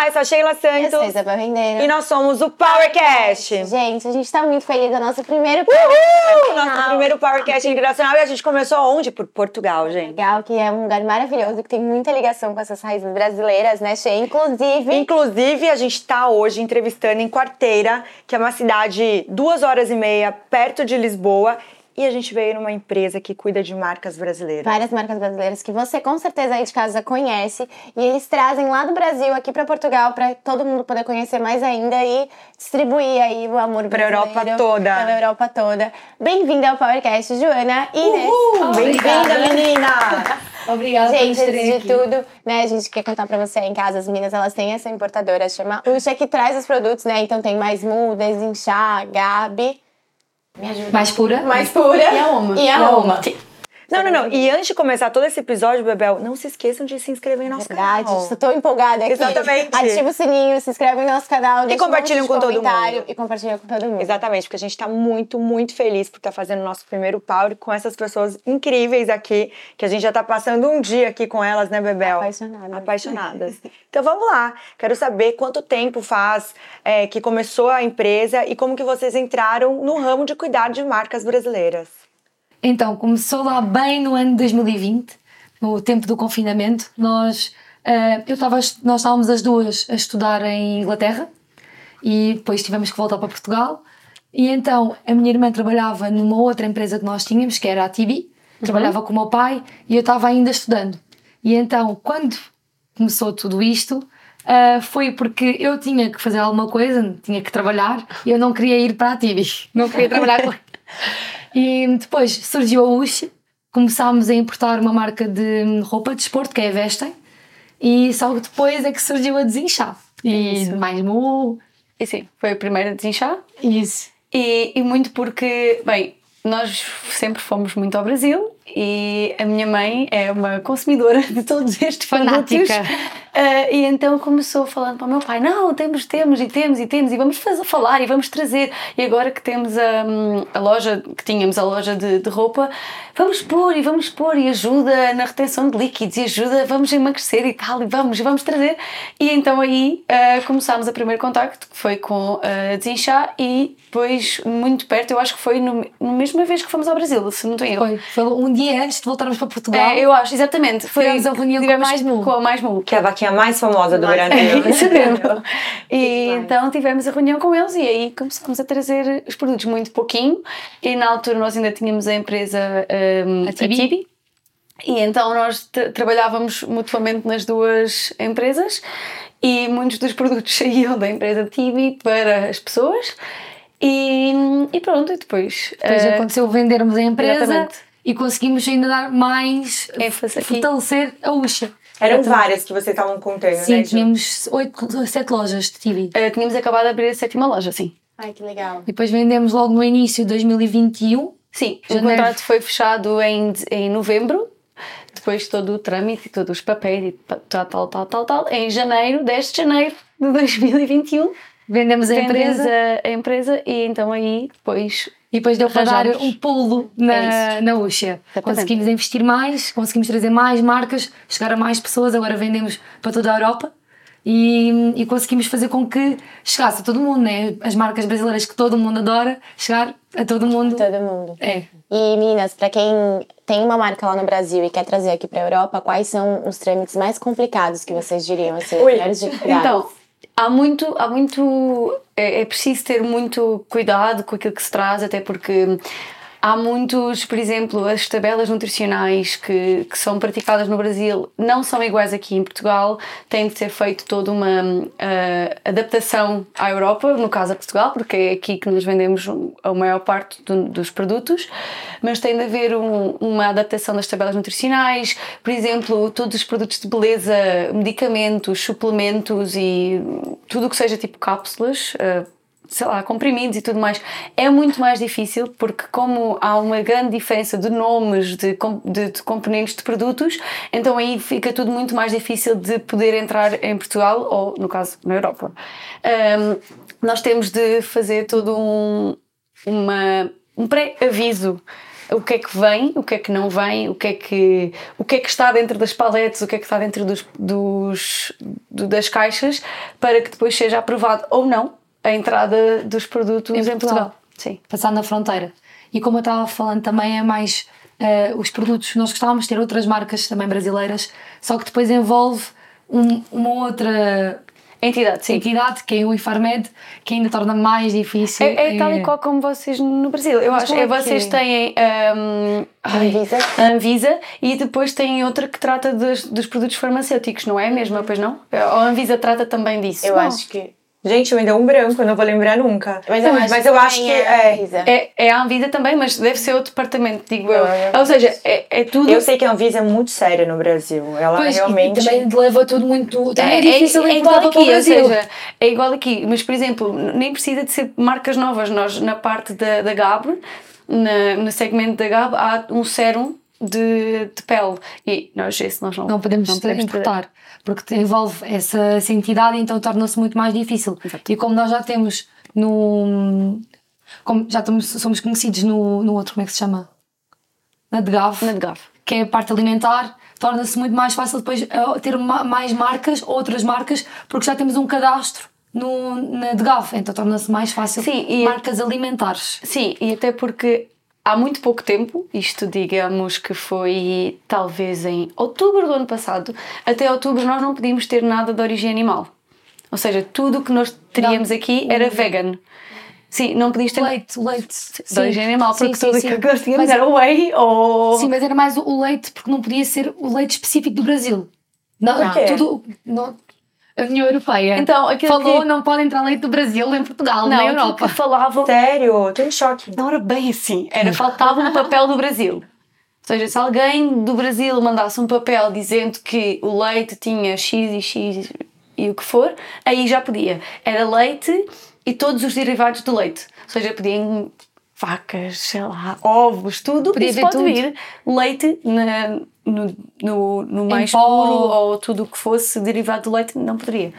Olá, eu sou a Sheila Santos. Eu sou Isabel Rendeiro. E nós somos o PowerCast. Gente, a gente tá muito feliz, é o nosso primeiro Uhul! Nosso primeiro PowerCast internacional. E a gente começou onde? Por Portugal, gente. Legal, que é um lugar maravilhoso, que tem muita ligação com essas raízes brasileiras, né, Sheila? Inclusive... Inclusive, a gente tá hoje entrevistando em Quarteira, que é uma cidade duas horas e meia perto de Lisboa. E a gente veio numa empresa que cuida de marcas brasileiras. Várias marcas brasileiras que você com certeza aí de casa conhece. E eles trazem lá do Brasil aqui para Portugal para todo mundo poder conhecer mais ainda e distribuir aí o amor pra Europa toda. Pela Europa toda. Bem-vinda ao PowerCast, Joana e Inês. Bem-vinda, menina! Obrigada gente, antes de aqui. tudo, né, a gente quer contar pra você em casa, as meninas, elas têm essa importadora, chama Uxa, que traz os produtos, né, então tem Mais Mu, Desinchar, Gabi. Mais pura? Mais pura. E a Oma. E a Oma. Não, não, não. E antes de começar todo esse episódio, Bebel, não se esqueçam de se inscrever no nosso Verdade, canal. estou tão empolgada aqui. Exatamente. Ativa o sininho, se inscreve no nosso canal. um compartilham de com todo mundo. E compartilha com todo mundo. Exatamente, porque a gente tá muito, muito feliz por estar fazendo o nosso primeiro Power com essas pessoas incríveis aqui, que a gente já tá passando um dia aqui com elas, né, Bebel? Apaixonada. Apaixonadas. Então vamos lá. Quero saber quanto tempo faz é, que começou a empresa e como que vocês entraram no ramo de cuidar de marcas brasileiras. Então, começou lá bem no ano de 2020, no tempo do confinamento. Nós, eh, eu estava, nós estávamos as duas a estudar em Inglaterra e depois tivemos que voltar para Portugal. E então a minha irmã trabalhava numa outra empresa que nós tínhamos, que era a TB, trabalhava com o meu pai e eu estava ainda estudando. E então, quando começou tudo isto, ah, foi porque eu tinha que fazer alguma coisa, tinha que trabalhar e eu não queria ir para a TB, não queria trabalhar com E depois surgiu a Uchi, começámos a importar uma marca de roupa de esporte, que é a Vestem, e só depois é que surgiu a Desinchar. E mais mu. E sim, foi a primeira a desinchar. Isso. E, e muito porque, bem, nós sempre fomos muito ao Brasil e a minha mãe é uma consumidora de todos estes produtos. Fanática. Ah, e então começou falando para o meu pai: não, temos, temos e temos e temos, e vamos fazer, falar e vamos trazer. E agora que temos a, a loja, que tínhamos a loja de, de roupa, vamos pôr e vamos pôr e ajuda na retenção de líquidos e ajuda, vamos emagrecer e tal, e vamos, e vamos trazer. E então aí ah, começámos a primeiro contacto, que foi com a Desinchá, e depois, muito perto, eu acho que foi no, na mesma vez que fomos ao Brasil, se não estou erro. Foi, foi um dia antes de voltarmos para Portugal. É, eu acho, exatamente. Foi, Tivemos a reunião com a tivemos Mais Mu. Com a Mais Mu. Que é a vaquinha mais famosa do. É, Isso mesmo. E então tivemos a reunião com eles e aí começámos a trazer os produtos muito pouquinho. E na altura nós ainda tínhamos a empresa um, A Tibi. E então nós tra- trabalhávamos mutuamente nas duas empresas e muitos dos produtos saíam da empresa Tibi para as pessoas. E, e pronto, e depois. Depois eh, aconteceu vendermos a empresa exatamente. E conseguimos ainda dar mais. ênfase fortalecer a Uxa. Eram várias que vocês estavam contando, Sim, né? Ju? tínhamos oito, sete lojas de TV. eh, tínhamos acabado de abrir a sétima loja, sim. Ai, que legal. E depois vendemos logo no início de 2021. Sim, o Janeiro. contrato foi fechado em, em novembro, depois todo o trâmite, todos os papéis e tal, tal, tal, tal, tal. Em janeiro, 10 de janeiro de 2021, Vendemos a empresa a, a empresa e então aí depois e depois deu para dar um pulo na, na Uxa. Conseguimos investir mais, conseguimos trazer mais marcas, chegar a mais pessoas. Agora vendemos para toda a Europa e, e conseguimos fazer com que chegasse a todo mundo, né? As marcas brasileiras que todo mundo adora, chegar a todo mundo. Todo mundo. É. E meninas, pra quem tem uma marca lá no Brasil e quer trazer aqui pra Europa, quais são os trâmites mais complicados que vocês diriam, assim, Ui. Então, há muito, há muito. É, é preciso ter muito cuidado com aquilo que se traz, até porque há muitos, por exemplo, as tabelas nutricionais que, que são praticadas no Brasil não são iguais aqui em Portugal, tem de ser feito toda uma ah, adaptação à Europa, no caso a Portugal, porque é aqui que nós vendemos a maior parte do- dos produtos, mas tem de haver um- uma adaptação das tabelas nutricionais, por exemplo, todos os produtos de beleza, medicamentos, suplementos e tudo o que seja tipo cápsulas. ah, sei lá, comprimidos e tudo mais, é muito mais difícil porque como há uma grande diferença de nomes de, de, de componentes de produtos, então aí fica tudo muito mais difícil de poder entrar em Portugal ou, no caso, na Europa. Ahm, nós temos de fazer todo um, uma, um pré-aviso o que é que vem, o que é que não vem, o que é que, o que, é que está dentro das paletes, o que é que está dentro dos, dos, do- das caixas, para que depois seja aprovado ou não a entrada dos produtos em, Portugal. Portugal. Sim. passar na fronteira. E como eu estava falando também é mais eh, os produtos, nós gostávamos de ter outras marcas também brasileiras, só que depois envolve um- uma outra Entidade, sim. entidade, que é o Infarmed, que ainda torna mais difícil. É, é tal e qual como vocês no Brasil. Eu Mas acho que é que vocês é? têm hum, ai, Anvisa. a Anvisa e depois têm outra que trata dos, dos produtos farmacêuticos, não é mesmo? Pois não? Ou a Anvisa trata também disso? Eu Não. acho que. Gente, me deu um branco, eu não vou lembrar nunca. Mas eu acho mas que eu acho que é é. Anvisa. É, é a Anvisa também, mas deve ser outro departamento, digo eu. É Ou seja, é, é tudo. Eu sei que a Anvisa é muito séria no Brasil. Ela Pois, e realmente. também leva tudo muito. Também é, É, difícil é, é igual aqui, ou seja, é igual aqui, mas por exemplo, nem precisa de ser marcas novas. Nós, na parte da, da GAB, na, no segmento da GAB, há um sérum de, de pele e nós, esse nós não, não podemos, importar, porque envolve essa, essa entidade, então torna-se muito mais difícil. E como nós já temos no. Como já estamos, somos conhecidos no, no outro, como é que se chama? Na DGAV, Na de GAV. que é a parte alimentar, torna-se muito mais fácil depois eh, ter ma- mais marcas, outras marcas, porque já temos um cadastro no, na DGAV, então torna-se mais fácil Sim, e- marcas alimentares. Sim, e até porque há muito pouco tempo, isto digamos que foi talvez em outubro do ano passado, até outubro nós não podíamos ter nada de origem animal. Ou seja, tudo o que nós teríamos aqui era vegan. Sim, não podias ter Leite, leite. de origem animal, porque sim, tudo sim, aquilo que nós tínhamos Mas- era whey ou. Sim, mas era mais o- leite, porque não podia ser o leite específico do Brasil. Não, Por quê? tudo. Não, a União Europeia Então, falou que- não pode entrar leite do Brasil em Portugal, não, na Europa. que falavam Sério, tô em choque. não era bem assim. Era faltava um papel do Brasil. Ou seja, se alguém do Brasil mandasse um papel dizendo que o leite tinha X e X e o que for, aí já podia. Era leite e todos os derivados do leite. Ou seja, podiam vacas, sei lá, ovos, tudo. Podia Isso pode tudo. vir. Leite na- no, no, no mais puro ou tudo o que fosse derivado do leite não poderia.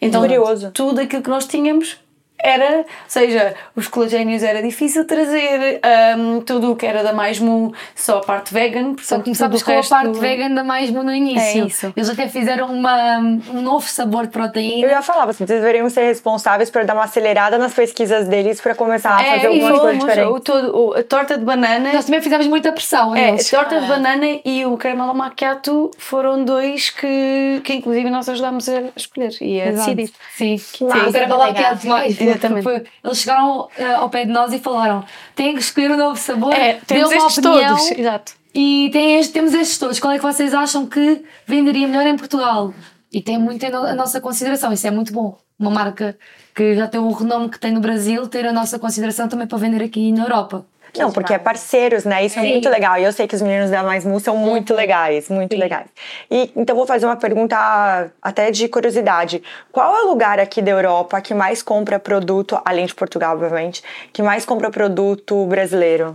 Então, Curioso. tudo aquilo que nós tínhamos era, ou seja, os colagénios era difícil trazer, hum, tudo o que era da mais mu, só a parte vegan, Só começámos com o a resto- parte vegan da mais no início. É isso. Eles até fizeram uma, um novo sabor de proteína. Eu ia falar, vocês deveriam ser responsáveis por dar uma acelerada nas pesquisas deles para começar a fazer É, e algumas coisas fomos, diferentes. o todo, o- a torta de banana Nós também fizemos muita pressão. a É, a eles. torta de banana e o caramelo macchiato foram dois que, que inclusive nós ajudámos a escolher e a Exato. decidir. Sim, massa. Sim, o caramelo macchiato mais. Exatamente. foi- Eles chegaram eh, ao pé de nós e falaram: têm que escolher um novo sabor. É, temos uma estes opinião, todos. Exato. E tem este, temos estes todos. Qual é que vocês acham que venderia melhor em Portugal? E tem muito a nossa consideração, isso é muito bom. Uma marca que já tem o renome que tem no Brasil, ter a nossa consideração também para vender aqui na Europa. Não, porque é parceiros, né? Isso é Sim. muito legal. E eu sei que os meninos da Mais Mu são muito legais, muito legais. E então vou fazer uma pergunta até de curiosidade. Qual é o lugar aqui da Europa que mais compra produto, além de Portugal, obviamente, que mais compra produto brasileiro?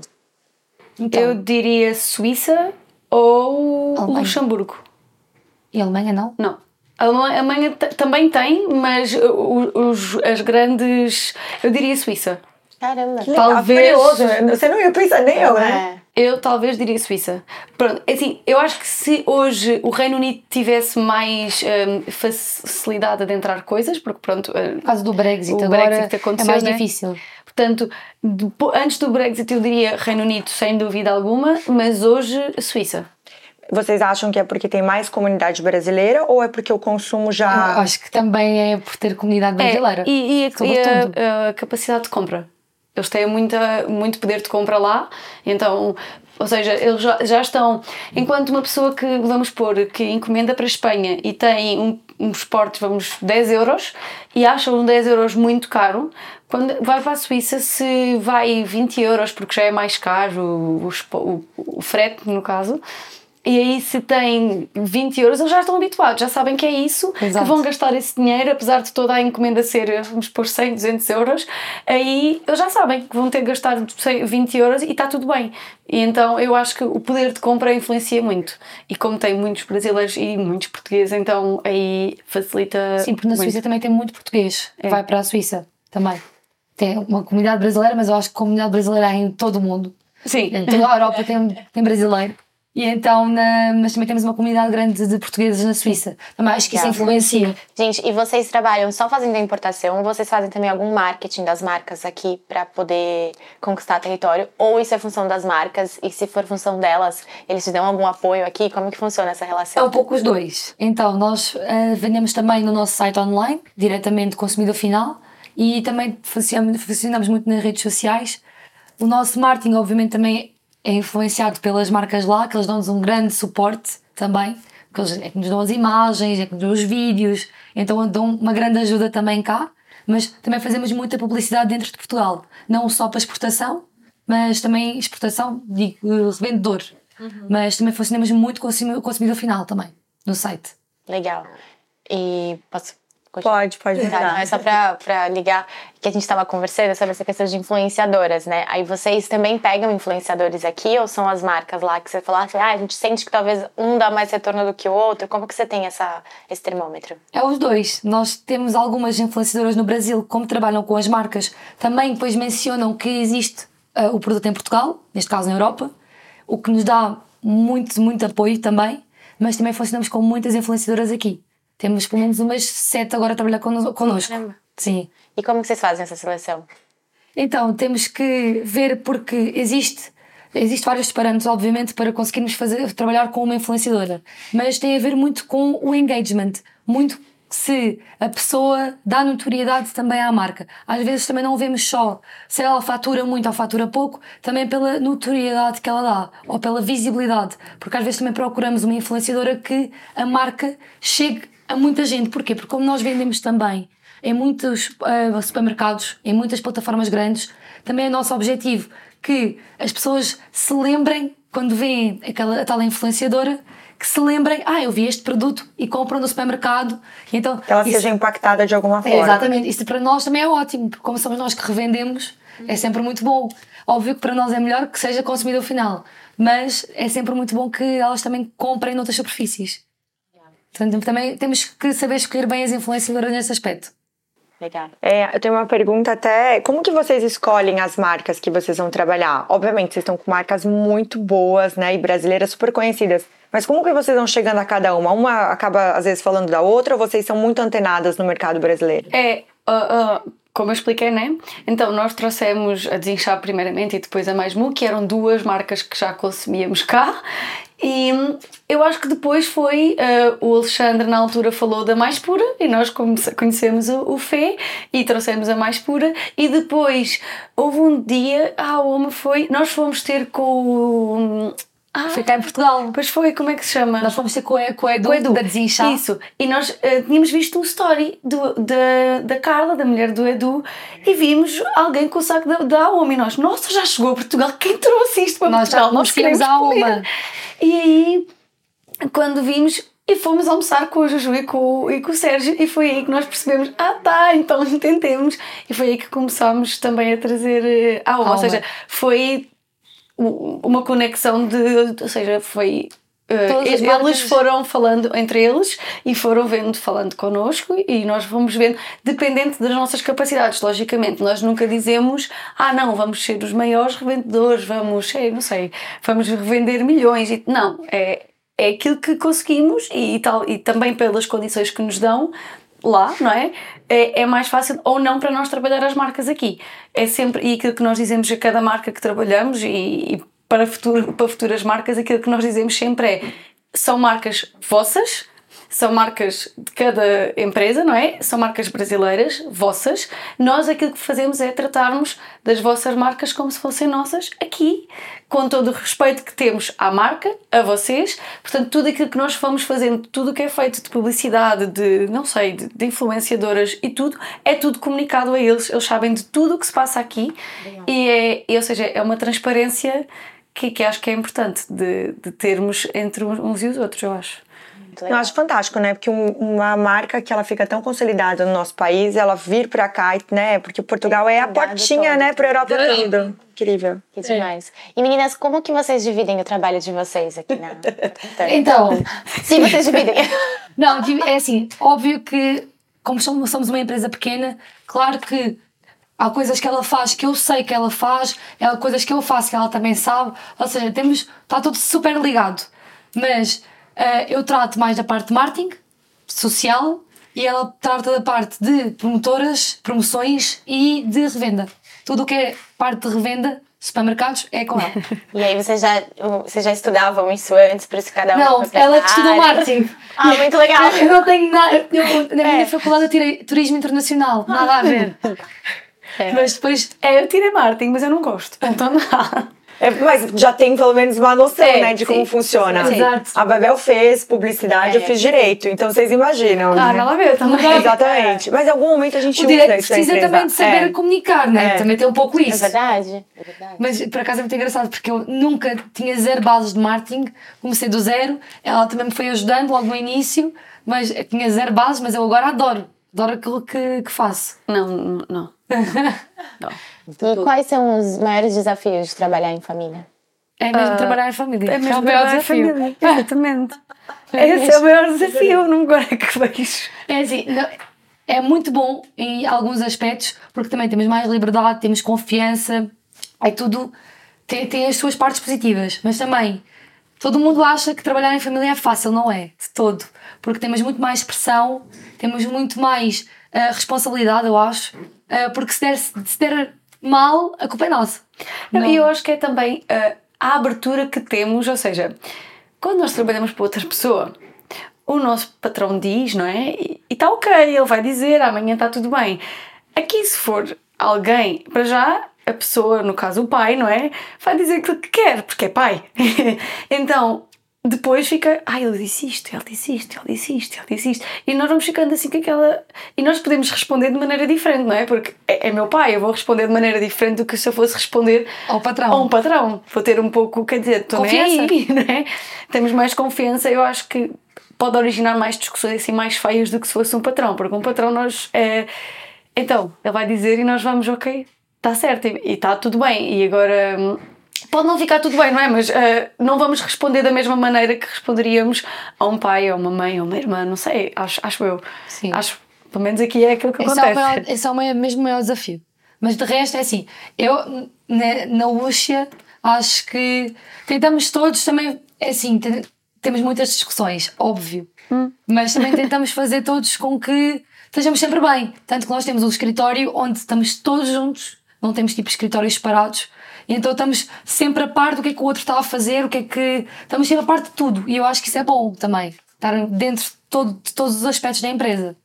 Então, Eu diria Suíça ou Alemanha. Luxemburgo. E a Alemanha não? Não. A Alemanha, também tem, mas os, as grandes. Eu diria Suíça. Caramba. Talvez- Curioso, Você não ia pensar, nem eu, né? É. Eu talvez diria Suíça. Pronto, é assim, eu acho que se hoje o Reino Unido tivesse mais hum, facilidade de entrar coisas, porque pronto. hum, Por causa do Brexit, O agora Brexit aconteceu, é mais né? difícil. Portanto, depo- antes do Brexit eu diria Reino Unido sem dúvida alguma, mas hoje Suíça. Vocês acham que é porque tem mais comunidade brasileira ou é porque o consumo Eu já. Acho que também é por ter comunidade brasileira. É, e, e a- e a, a capacidade de compra. Eles têm muita, muito poder de compra lá, então, ou seja, eles já, estão. Enquanto uma pessoa que, vamos pôr, que encomenda para a Espanha e tem um, uns portos, vamos, 10 euros, e acham um 10 euros muito caro, quando vai para a Suíça, se vai 20 euros, porque já é mais caro o, o, o frete, no caso. E aí, se tem 20 euros, eles já estão habituados, já sabem que é isso, Exato. que vão gastar esse dinheiro, apesar de toda a encomenda ser, vamos pôr 100, 200 euros, aí eles já sabem que vão ter gastado 100, 20 euros e está tudo bem. E então eu acho que o poder de compra influencia muito. E como tem muitos brasileiros e muitos portugueses, então aí facilita. Sim, porque na muito. Suíça também tem muito português É. vai para a Suíça também. Tem uma comunidade brasileira, mas eu acho que a comunidade brasileira é em todo o mundo. Sim. Em toda a Europa tem, tem brasileiro. E então, na, mas também temos uma comunidade grande de portugueses na Suíça. Também acho que isso influencia. Gente, e vocês trabalham só fazendo a importação ou vocês fazem também algum marketing das marcas aqui para poder conquistar território? Ou isso é função das marcas e se for função delas, eles te dão algum apoio aqui? Como que funciona essa É relação? um pouco os dois. Então, nós eh, vendemos também no nosso site online, diretamente consumidor final, e também funcionamos, funcionamos muito nas redes sociais. O nosso marketing, obviamente, também é influenciado pelas marcas lá, que eles dão-nos um grande suporte também, que eles é que nos dão as imagens, é que nos dão os vídeos, então dão uma grande ajuda também cá. Mas também fazemos muita publicidade dentro de Portugal, não só para exportação, mas também exportação, digo, revendedor. Mas também funcionamos muito com o consumi- consumidor final também, no site. Legal. E posso? Pode, pode não, mudar. é só pra, pra ligar que a gente estava conversando sobre essa questão de influenciadoras, né? Aí vocês também pegam influenciadores aqui ou são as marcas lá que você fala assim, ah, a gente sente que talvez um dá mais retorno do que o outro? Como que você tem essa, esse termômetro? É os dois. Nós temos algumas influenciadoras no Brasil, como trabalham com as marcas, também depois mencionam que existe ah, o produto em Portugal, neste caso na Europa, o que nos dá muito, muito apoio também, mas também funcionamos com muitas influenciadoras aqui. Temos pelo menos umas sete agora a trabalhar conno- connosco. Caramba. Sim. E como que vocês fazem essa seleção? Então, temos que ver porque existe existe vários parâmetros, obviamente, para conseguirmos fazer, trabalhar com uma influenciadora, mas tem a ver muito com o engagement, muito se a pessoa dá notoriedade também à marca. Às vezes também não vemos só se ela fatura muito ou fatura pouco, também pela notoriedade que ela dá, ou pela visibilidade, porque às vezes também procuramos uma influenciadora que a marca chegue a muita gente. Porquê? Porque como nós vendemos também em muitos ah, supermercados, em muitas plataformas grandes, também é nosso objetivo que as pessoas se lembrem, quando veem aquela a tal influenciadora, que se lembrem, ah, eu vi este produto e compram no supermercado. E então, Que ela isso- seja impactada de alguma é, forma. exatamente, isso para nós também é ótimo, porque como somos nós que revendemos, é sempre muito bom. Óbvio que para nós é melhor que seja consumidor final, mas é sempre muito bom que elas também comprem noutras superfícies. Portanto, também temos que saber escolher bem as influenciadoras nesse aspecto. Legal. É, eu tenho uma pergunta até. Como que vocês escolhem as marcas que vocês vão trabalhar? Obviamente, vocês estão com marcas muito boas, né? E brasileiras super conhecidas. Mas como que vocês vão chegando a cada uma? Uma acaba, às vezes, falando da outra ou vocês são muito antenadas no mercado brasileiro? É, ah, ah, como eu expliquei, né? Então, nós trouxemos a Desinchar primeiramente e depois a Mais Mu, que eram duas marcas que já consumíamos cá. E eu acho que depois foi. ah, o Alexandre, na altura, falou da Mais Pura e nós conhecemos o, o e trouxemos a Mais Pura. E depois houve um dia. Ah, homem foi. Nós fomos ter com o. Ah, Foi cá em Portugal. Pois foi, como é que se chama? Nós fomos ter com a, com a Edu, Com Edu. da Desinchar. Isso. E nós eh, tínhamos visto um story do, da, da Carla, da mulher do Edu, e vimos alguém com o saco da, da Aoma. E nós, nossa, já chegou a Portugal. Quem trouxe isto para Nós já Portugal? Nós queremos a. Aoma. E aí, quando vimos, e fomos almoçar com o Juju e com, o- e com o Sérgio, e foi aí que nós percebemos: ah, tá, então entendemos. E foi aí que começámos também a trazer eh, a Aoma. Ou seja, foi uma conexão de. Ou seja, foi. as eles marcas- foram falando entre eles e foram vendo, falando connosco e nós vamos vendo, dependente das nossas capacidades, logicamente. Nós nunca dizemos, ah, não, vamos ser os maiores revendedores, vamos, sei, não sei, vamos revender milhões. E, não, é, é aquilo que conseguimos e, tal, e também pelas condições que nos dão lá, não é? É? É mais fácil ou não para nós trabalhar as marcas aqui. É sempre, e aquilo que nós dizemos a cada marca que trabalhamos e, e para, futuro, para futuras marcas, aquilo que nós dizemos sempre é são marcas vossas, são marcas de cada empresa, não é? São marcas brasileiras, vossas. Nós aquilo que fazemos é tratarmos das vossas marcas como se fossem nossas aqui, com todo o respeito que temos à marca, a vocês. Portanto, tudo aquilo que nós fomos fazendo, tudo o que é feito de publicidade, de, não sei, de, de influenciadoras e tudo, é tudo comunicado a eles. Eles sabem de tudo o que se passa aqui e é, ou seja, é uma transparência que, que acho que é importante de, de termos entre uns e os outros, eu acho. Muito Eu acho fantástico, né? Porque um- uma marca que ela fica tão consolidada no nosso país, ela vir pra cá, né? Porque Portugal é a Cuidado portinha, todo. né? Pra Europa toda. Incrível. Que demais. E meninas, como que vocês dividem o trabalho de vocês aqui na Então, Sim, vocês dividem. Não, é assim, óbvio que, como somos uma empresa pequena, claro que há coisas que ela faz que eu sei que ela faz, há coisas que eu faço que ela também sabe, ou seja, temos, está tudo super ligado. Mas eu trato mais da parte de marketing, social, e ela trata da parte de promotoras, promoções e de revenda. Tudo o que é parte de revenda supermercados é com ela. e aí vocês já, vocês já estudavam isso antes, por isso cada um Não, ela que estudou marketing. ah, muito legal. eu não tenho nada, eu, na minha é. faculdade eu tirei turismo internacional, nada a ver. É. Mas depois... É, eu tirei marketing, mas eu não gosto, então não. É, mas já tem pelo menos uma noção, é, né, de sim, como funciona. Sim. Exato. A Babel fez publicidade, é. eu fiz direito, então vocês imaginam. Ah, né? ela veio também. Exatamente. Mas em algum momento a gente o usa isso precisa também de saber é. comunicar, né? É. Também tem um pouco isso. É verdade. é verdade. Mas por acaso é muito engraçado, porque eu nunca tinha zero bases de marketing, comecei do zero, ela também me foi ajudando logo no início, mas tinha zero bases, mas eu agora adoro. Adoro aquilo que, que faço. Não, não. não. E quais são os maiores desafios de trabalhar em família? É mesmo uh, trabalhar em família. É mesmo é o maior desafio. Família. Exatamente. Esse é o maior desafio, não agora é que vejo. É assim, não, é muito bom em alguns aspectos, porque também temos mais liberdade, temos confiança, é tudo, tem, tem as suas partes positivas, mas também todo mundo acha que trabalhar em família é fácil, não é? De todo. Porque temos muito mais pressão, temos muito mais uh, responsabilidade, eu acho, uh, porque se der, se der mal, a culpa é nossa. E eu acho que é também uh, a abertura que temos, ou seja, quando nós trabalhamos para outra pessoa, o nosso patrão diz, não é? E está ok, ele vai dizer, amanhã está tudo bem. Aqui, se for alguém, para já, a pessoa, no caso o pai, não é? Vai dizer aquilo que quer, porque é pai. então, depois fica, ah, ele disse isto, ele disse isto, ele disse isto, ele disse isto. E nós vamos ficando assim com aquela. E nós podemos responder de maneira diferente, não é? Porque é, é meu pai, eu vou responder de maneira diferente do que se eu fosse responder ao patrão. A um patrão. Vou ter um pouco, quer dizer, estou nem aí, não é? Temos mais confiança, eu acho que pode originar mais discussões assim mais feias do que se fosse um patrão, porque um patrão nós. É... Então, ele vai dizer e nós vamos, ok, está certo e está tudo bem. E agora hum, pode não ficar tudo bem, não é? Mas uh, não vamos responder da mesma maneira que responderíamos a um pai, a uma mãe, a uma irmã, não sei, acho, acho eu. Sim. Acho, pelo menos aqui é aquilo que esse acontece. É maior, esse é o maior, mesmo o maior desafio. Mas de resto é assim, eu na, na Lúcia acho que tentamos todos também, é assim, temos muitas discussões, óbvio, hum. mas também tentamos fazer todos com que estejamos sempre bem. Tanto que nós temos um escritório onde estamos todos juntos, não temos tipo escritórios separados, então estamos sempre a par do que é que o outro está a fazer, o que é que. Estamos sempre a par de tudo. E eu acho que isso é bom também. Estar dentro de, todo, de todos os aspectos da empresa.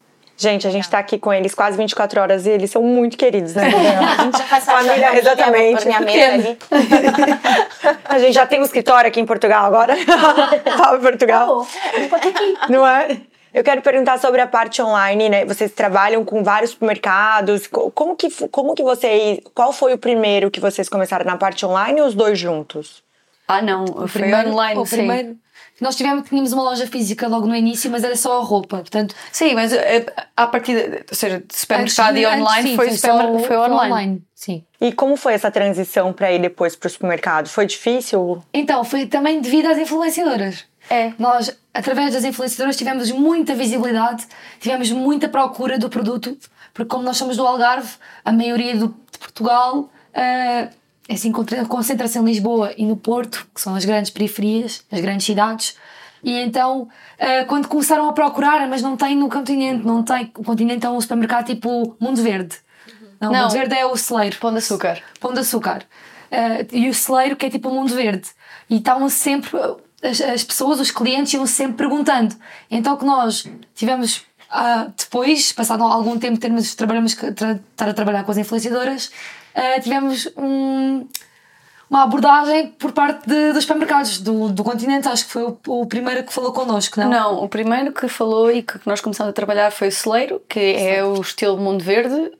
Gente, a gente está aqui com eles quase 24 horas e eles são muito queridos, né? a gente já faz família, exatamente. a gente já tem um escritório aqui em Portugal agora. Salve Portugal. Não é? Eu quero perguntar sobre a parte online, né? Vocês trabalham com vários supermercados. Como que, como que vocês. Qual foi o primeiro que vocês começaram na parte online ou os dois juntos? Ah, não. O foi primeiro, online, o sim. primeiro. Nós tivemos, tínhamos uma loja física logo no início, mas era só a roupa, portanto... Sim, mas eh, a partir, de, ou seja, de supermercado e online sim, foi, foi, foi, online. online. Sim. E como foi essa transição para ir depois para o supermercado? Foi difícil? Então, foi também devido às influenciadoras. É. Nós, através das influenciadoras, tivemos muita visibilidade, tivemos muita procura do produto, porque como nós somos do Algarve, a maioria do, de Portugal uh, assim, concentra-se em Lisboa e no Porto, que são as grandes periferias, as grandes cidades. E então, uh, quando começaram a procurar, mas não tem no continente, não tem. O continente é um supermercado tipo Mundo Verde. Não, não. Mundo Verde é o celeiro. Pão de açúcar. Pão de açúcar. Uh, e o celeiro, que é tipo o Mundo Verde. E estavam sempre as, as pessoas, os clientes, iam sempre perguntando. Então que nós tivemos Uh, depois, passado algum tempo termos, trabalhamos, tra, estar a trabalhar com as influenciadoras, uh, tivemos um, uma abordagem por parte de, dos supermercados do, do continente. Acho que foi o, o, primeiro que falou connosco, não? Não, o primeiro que falou e que nós começamos a trabalhar foi o Celeiro, que é o estilo Mundo Verde,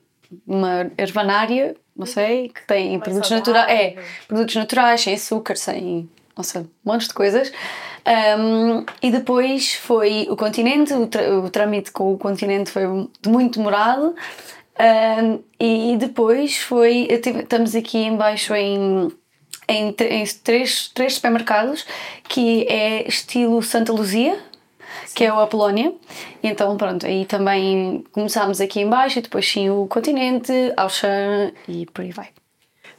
uma ervanária, não sei, que tem produtos naturais. É, produtos naturais, sem açúcar, sem nossa, montes de coisas. Um, e depois foi o continente, o, o trâmite com o continente foi muito demorado. Um, e depois foi. Tive, estamos aqui embaixo em, em, em três, três supermercados que é estilo Santa Luzia. que é o Apolónia. Então, pronto, aí também começámos aqui em baixo e depois sim o Continente, Auchan e por aí vai.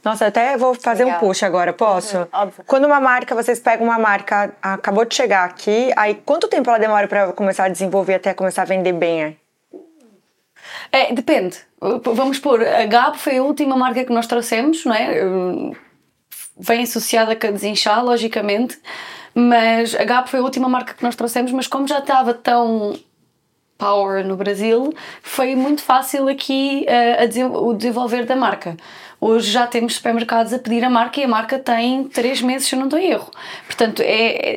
Nossa, até vou fazer Legal. um push agora, posso? Uhum, óbvio. Quando uma marca, vocês pegam uma marca, acabou de chegar aqui, aí quanto tempo ela demora para começar a desenvolver até começar a vender bem? aí? É, depende. Vamos pôr, a Gap foi a última marca que nós trouxemos, não é? Hum, Vem associada com a Desinchar, logicamente, mas a Gap foi a última marca que nós trouxemos, mas como já estava tão power no Brasil, foi muito fácil aqui desen- o desenvolver da marca. Hoje já temos supermercados a pedir a marca e a marca tem três meses, se eu não estou em erro. Portanto, é,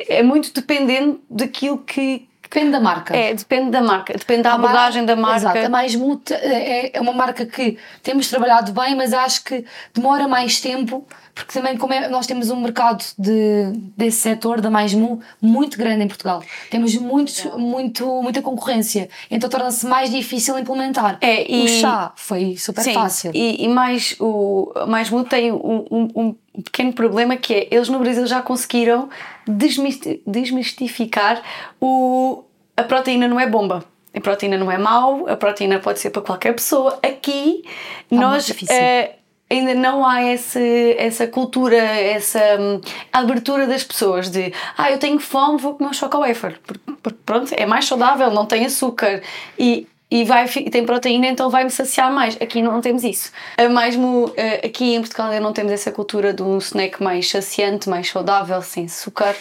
é- é muito dependente daquilo que. Depende da marca. É, depende da marca, depende da A abordagem da marca. Exato, Mais Mute é, é uma marca que temos trabalhado bem, mas acho que demora mais tempo, porque também como é- nós temos um mercado de, desse setor da Mais Mu muito grande em Portugal. Temos muitos, muito, muita concorrência, então torna-se mais difícil implementar. É, e- O chá foi super Sim, fácil. E, e mais o mais muito tem um, um- um pequeno problema que é eles no Brasil já conseguiram desmisti- desmistificar o a proteína não é bomba. A proteína não é mau, a proteína pode ser para qualquer pessoa. Aqui nós muito difícil. eh, ainda não há esse, essa cultura, essa hum, abertura das pessoas de ah, eu tenho fome, vou comer um chocolate wafer. Porque, pronto, é mais saudável, não tem açúcar e, e vai, tem proteína, então vai-me saciar mais. Aqui não temos isso. Mesmo eh, aqui em Portugal ainda não temos essa cultura de um snack mais saciante, mais saudável, sem açúcar.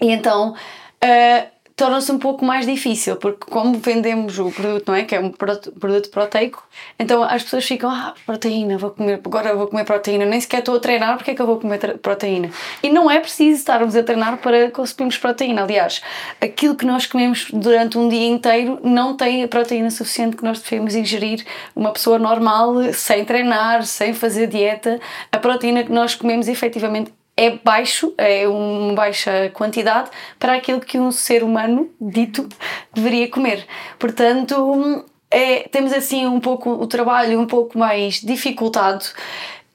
E então uh, torna-se um pouco mais difícil, porque como vendemos o produto, não é? Que é um produ- produto proteico, então as pessoas ficam, ah, proteína, vou comer, agora vou comer proteína, nem sequer estou a treinar, porque é que eu vou comer proteína? E não é preciso estarmos a treinar para consumirmos proteína. Aliás, aquilo que nós comemos durante um dia inteiro não tem a proteína suficiente que nós devemos ingerir. Uma pessoa normal, sem treinar, sem fazer dieta, a proteína que nós comemos efetivamente é baixo, é uma baixa quantidade para aquilo que um ser humano dito deveria comer. Portanto, é, temos assim um pouco o trabalho um pouco mais dificultado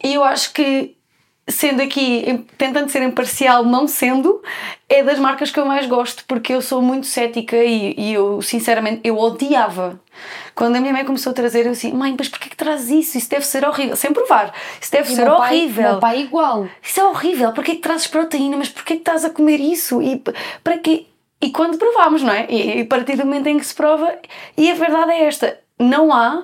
e eu acho que sendo aqui, tentando ser imparcial, não sendo, é das marcas que eu mais gosto, porque eu sou muito cética e, e eu, sinceramente, eu odiava. Quando a minha mãe começou a trazer, eu assim, mãe, mas porquê que traz isso? Isso deve ser horrível. Sem provar. Isso deve E ser meu pai- horrível. meu pai é igual. Isso é horrível, porquê que trazes proteína? Mas porquê que estás a comer isso? E para quê? E quando provámos, não é? E, e a partir do momento em que se prova, e a verdade é esta: não há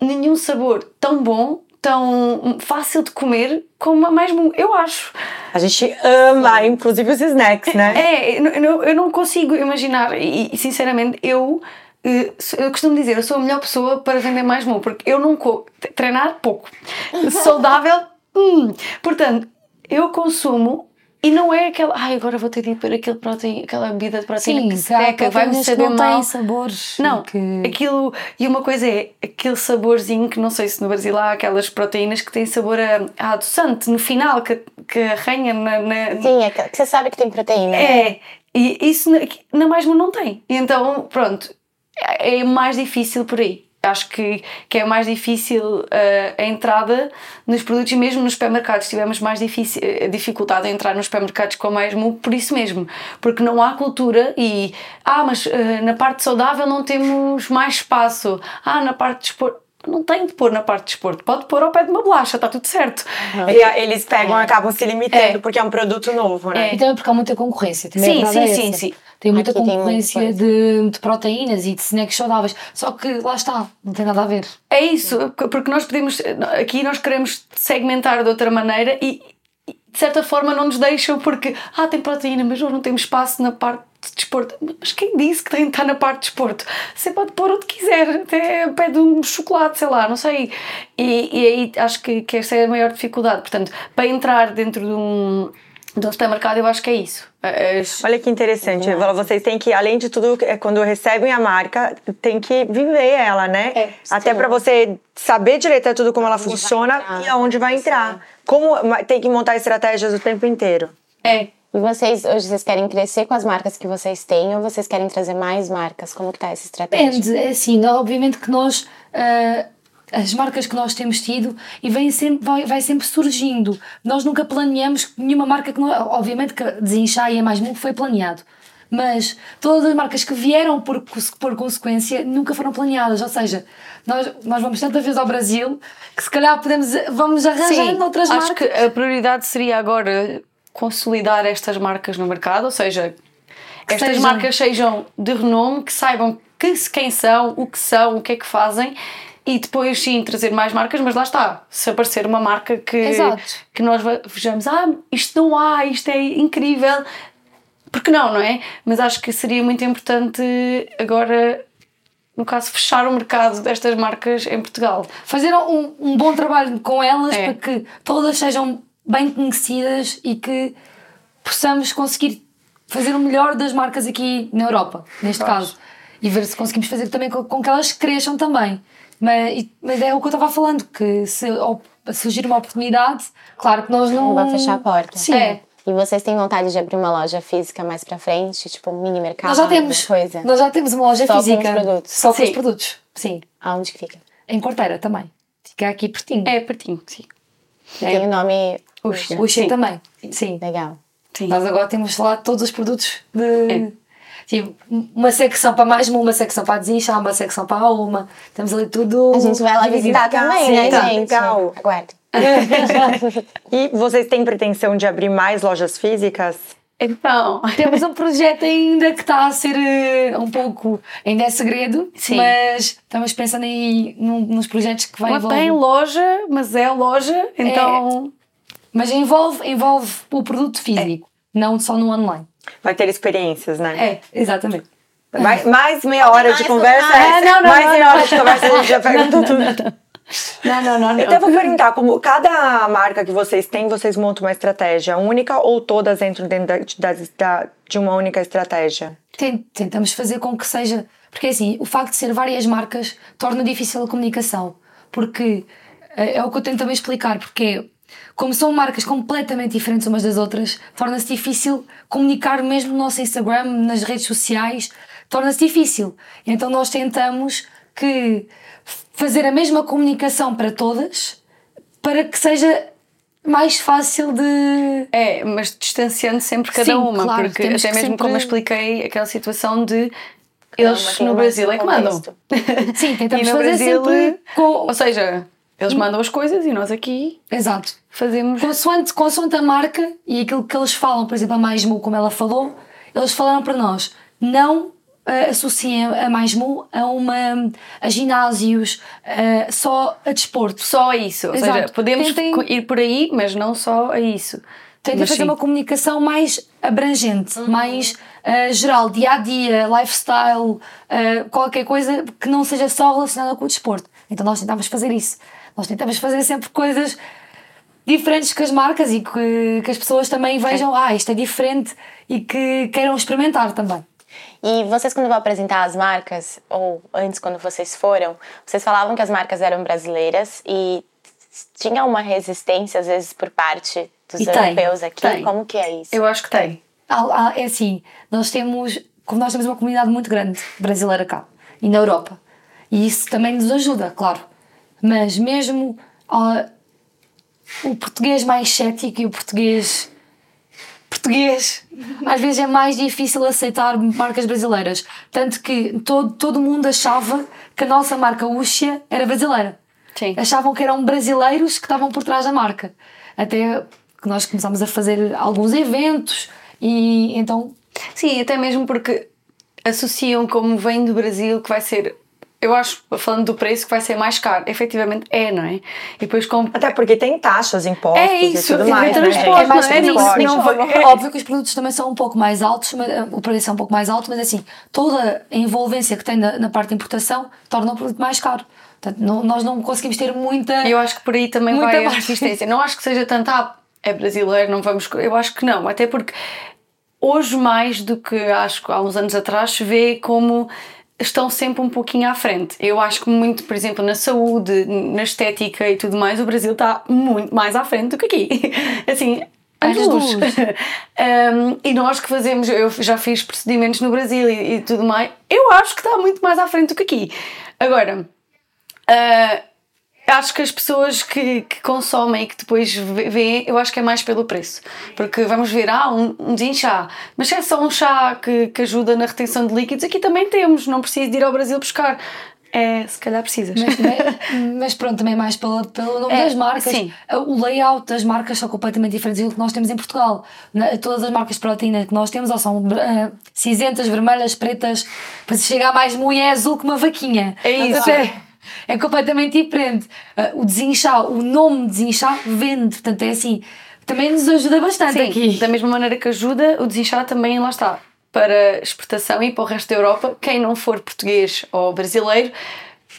nenhum sabor tão bom, tão fácil de comer como a mais. mu- Eu acho. A gente ama, inclusive os snacks, né? É, eu, não- eu não consigo imaginar, e, sinceramente, eu. eh, Eu costumo dizer, eu sou a melhor pessoa para vender mais mu, porque eu não treinar pouco, saudável, hum. portanto, eu consumo e não é aquela, ai, agora vou ter de ir para aquele proteína, aquela bebida de proteína Sim, que seca, vai-me proteínas que saber não mal. têm sabores. Não, que... aquilo. E uma coisa é aquele saborzinho que não sei se no Brasil há aquelas proteínas que têm sabor a, a adoçante no final, que, que arranha na. na- Sim, é que que você sabe que tem proteína. né? é, e isso na, na mais não tem. Então, pronto, é é mais difícil por aí. Acho que, que é mais difícil eh, a entrada nos produtos e mesmo nos supermercados tivemos mais difícil, eh, dificuldade em entrar nos supermercados com mais mu por isso mesmo, porque não há cultura e ah, mas eh, na parte saudável não temos mais espaço. Ah, na parte de desporto não tem de pôr na parte de desporto, pode pôr ao pé de uma bolacha, está tudo certo. E a- eles pegam, acabam se limitando É. porque é um produto novo, né? E também porque há muita concorrência. Também Sim, verdade sim, é sim, essa. sim. Tem muita Aqui tem concorrência coisa. de, de proteínas e de snacks saudáveis. Só que lá está, não tem nada a ver. É isso, porque nós podemos, aqui nós queremos segmentar de outra maneira e e, de certa forma não nos deixam porque, ah, tem proteína, mas nós não temos espaço na parte de desporto. Mas quem disse que tem de estar na parte de desporto? Você pode pôr onde quiser, até pede um chocolate, sei lá, não sei. E, e aí acho que, que essa é a maior dificuldade. Portanto, para entrar dentro de um, um supermercado, eu acho que é isso. As- Olha que interessante. Vocês têm que, além de tudo, é, quando recebem a marca, tem que viver ela, né? É, Até para você saber direito tudo como ela funciona e aonde vai entrar. Como tem que montar estratégias o tempo inteiro. É, E vocês, hoje, vocês querem crescer com as marcas que vocês têm ou vocês querem trazer mais marcas? Como que tá essa estratégia? Depende, é assim, obviamente que nós. ah, as marcas que nós temos tido e vem sempre, vai, vai sempre surgindo. Nós nunca planeamos nenhuma marca que nós, obviamente que desinchar e é mais muito foi planeado. Mas todas as marcas que vieram por, por consequência nunca foram planeadas. Ou seja, nós, nós vamos tantas vezes ao Brasil que se calhar podemos, vamos arranjando outras acho marcas. que a prioridade seria agora consolidar estas marcas no mercado, ou seja, estas sejam- marcas sejam de renome, que saibam que, quem são, o que são, o que é que fazem e depois sim trazer mais marcas, mas lá está, se aparecer uma marca que, Exato. que nós ve- vejamos, ah, isto não há, isto é incrível, porque não, não é? Mas acho que seria muito importante agora, no caso, fechar o mercado destas marcas em Portugal. fazer um, um bom trabalho com elas É. para que todas sejam bem conhecidas e que possamos conseguir fazer o melhor das marcas aqui na Europa, neste Claro. caso. E ver se conseguimos fazer também com, com que elas cresçam também. Mas, e- mas é o que eu estava falando, que se op- surgir uma oportunidade, claro que nós não. Não vai fechar a porta. Sim. É. E vocês têm vontade de abrir uma loja física mais pra frente, tipo um mini mercado? Nós já temos. Coisa? Nós já temos uma loja Só com os física. produtos. Só com os Sim. produtos. Sim. Aonde que fica? Em Corteira também. Fica aqui pertinho. É pertinho, sim. Tem o nome. Uxa. O Xê Sim. também. Sim. Legal. Sim. Nós agora temos lá todos os produtos de. É. Tipo, uma secção para mais uma, uma secção para a desinchar, uma secção para a uma. Temos ali tudo. A gente vai lá visitar também, Sim, né, tá, gente? legal. Aguarde. E vocês têm pretensão de abrir mais lojas físicas? Então, Temos um projeto ainda que está a ser eh, um pouco. Ainda é segredo, Sim. mas estamos pensando aí num- nos projetos que vai envolver. tem loja, mas é loja, então. Mas envolve, envolve o produto físico, não só no online. Vai ter experiências, né? É, exatamente. Mais, mais meia hora de conversa. mais. é, não, não, mais não, meia hora de conversa, a gente já perguntou tudo. Não, não, não. Eu até vou perguntar, como cada marca que vocês têm, vocês montam uma estratégia única ou todas entram dentro da, da- da- de uma única estratégia? Ten- Tentamos fazer com que seja. Porque assim, o facto de ser várias marcas torna difícil a comunicação. Porque eh, é o que eu tento também explicar. Porque como são marcas completamente diferentes umas das outras, torna-se difícil comunicar mesmo no nosso Instagram, nas redes sociais, torna-se difícil. Então nós tentamos que fazer a mesma comunicação para todas para que seja mais fácil de. É, mas distanciando sempre cada Sim, uma, claro, porque até mesmo sempre- como eu expliquei aquela situação de eles no Brasil é que mandam. Sim, tentamos e no fazer Brasil, sempre com. ou seja, eles mandam as coisas e nós aqui Exato. fazemos. Consoante, consoante a marca e aquilo que eles falam, por exemplo, a Mais-Mu, como ela falou, eles falaram para nós, não eh, associem a Mais-Mu a, uma, a ginásios, eh, só a desporto. Só a isso, ou seja, podemos Tentem- ir por aí, mas não só a isso. Tenta Mas fazer sim. uma comunicação mais abrangente, mais eh, geral, dia a dia, lifestyle, eh, qualquer coisa que não seja só relacionada com o desporto. Então nós tentamos fazer isso. Nós tentamos fazer sempre coisas diferentes que as marcas e que, que as pessoas também vejam, ah, isto é diferente e que queiram experimentar também. E vocês, quando vão apresentar as marcas, ou antes, quando vocês foram, vocês falavam que as marcas eram brasileiras e tinha uma resistência, às vezes, por parte dos E tem, europeus aqui? tem. Como que é isso? Eu acho que tem. Ah, É assim, nós temos, como nós temos uma comunidade muito grande brasileira cá e na Europa, e isso também nos ajuda, claro. Mas mesmo o português mais cético e o português português às vezes é mais difícil aceitar marcas brasileiras. Tanto que todo, todo mundo achava que a nossa marca Uxia era brasileira. Sim. Achavam que eram brasileiros que estavam por trás da marca. Até que nós começámos a fazer alguns eventos e então Sim, até mesmo porque associam como vem do Brasil que vai ser. Eu acho, falando do preço, que vai ser mais caro. Efetivamente é, não é? E depois com. Até porque tem taxas, impostos É isso, e tudo e mais. né? transporte, é mais não é? Não- não vai- é- Óbvio que os produtos também são um pouco mais altos, mas, eh, o preço é um pouco mais alto, mas assim, toda a envolvência que tem na, na parte de importação torna o produto mais caro. Portanto, não- nós não conseguimos ter muita. Eu acho que por aí também Muita vai a resistência. Não acho que seja tanto, ah, é brasileiro, não vamos. Eu acho que não, até porque hoje, mais do que acho que há uns anos atrás, se vê como estão sempre um pouquinho à frente. Eu acho que muito, por exemplo, na saúde, na estética e tudo mais, o Brasil está muito mais à frente do que aqui. Assim. Anos luz. luz. Um, e nós que fazemos, eu já fiz procedimentos no Brasil e, e tudo mais, eu acho que está muito mais à frente do que aqui. Agora, ah, acho que as pessoas que, que consomem e que depois veem, eu acho que é mais pelo preço. Porque vamos ver, ah, um, um desinchá, mas se é só um chá que, que ajuda na retenção de líquidos, aqui também temos, não preciso de ir ao Brasil buscar. É, se calhar precisas. Mas, mas pronto, também mais pelo, pelo nome é, das marcas. Sim. O layout das marcas são completamente diferentes do que nós temos em Portugal. Todas as marcas de proteína que nós temos ou são uh, cinzentas, vermelhas, pretas, para chegar mais mulher azul que uma vaquinha. É isso. É, é completamente diferente. Uh, o desinchar, o nome desinchar vende, portanto é assim. Também nos ajuda bastante Sim, aqui. Da mesma maneira que ajuda, o desinchar também lá está para exportação e para o resto da Europa, quem não for português ou brasileiro,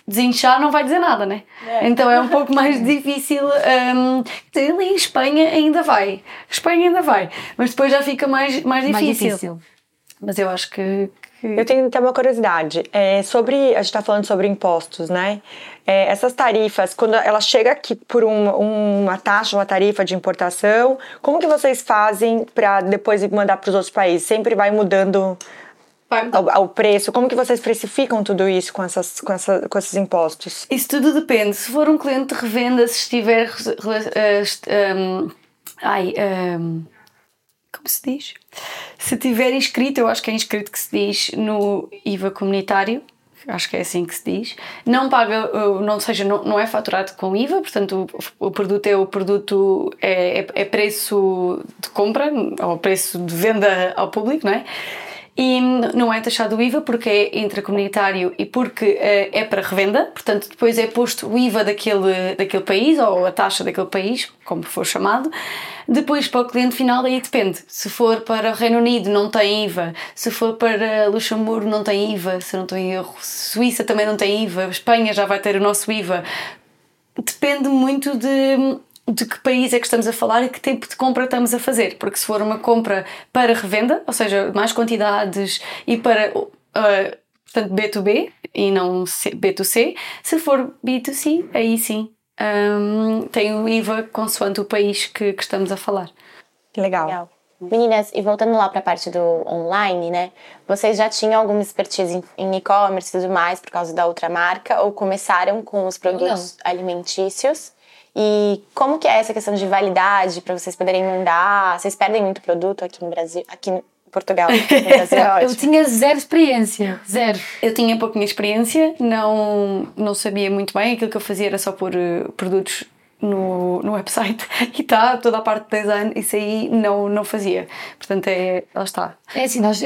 desinchar não vai dizer nada, né? É. Então é um pouco mais difícil. Um, ali em Espanha ainda vai. Espanha ainda vai. Mas depois já fica mais, mais difícil. Mais difícil. Mas eu acho que, eu tenho até uma curiosidade. É, sobre, a gente está falando sobre impostos, né? É, essas tarifas, quando ela chega aqui por um, uma taxa, uma tarifa de importação, como que vocês fazem para depois mandar para os outros países? Sempre vai mudando ao, preço? Como que vocês precificam tudo isso com, essas, com, essa, com esses impostos? Isso tudo depende. Se for um cliente de revenda, se estiver. Um, ai. Um, como se diz? Se tiver inscrito, eu acho que é inscrito que se diz no IVA comunitário, acho que é assim que se diz, não paga, não seja, não, não é faturado com IVA, portanto o, o produto é o produto, é, é, é preço de compra, ou preço de venda ao público, não é? E não é taxado o IVA porque é intracomunitário e porque é, é para revenda, portanto depois é posto o IVA daquele, daquele país ou a taxa daquele país, como for chamado. Depois para o cliente final aí depende. Se for para o Reino Unido não tem IVA, se for para Luxemburgo não tem IVA, se não tem erro, Suíça também não tem IVA, Espanha já vai ter o nosso IVA. Depende muito de de que país é que estamos a falar e que tipo de compra estamos a fazer. Porque se for uma compra para revenda, ou seja, mais quantidades e para uh, portanto, B2B e não B2C, se for B2C, aí sim um, tem o IVA consoante o país que, que estamos a falar. Que legal. legal. Meninas, e voltando lá para a parte do online, né? Vocês já tinham alguma expertise em e-commerce e tudo mais por causa da outra marca ou começaram com os produtos alimentícios? E como que é essa questão de validade para vocês poderem mandar? Vocês perdem muito produto aqui no Brasil, aqui em Portugal? No Brasil, é eu tinha zero experiência, zero. Eu tinha pouquinha experiência, não, não sabia muito bem, aquilo que eu fazia era só pôr uh, produtos no, no website e está toda a parte de design, isso aí não, não fazia. Portanto, é, lá está. É assim, nós,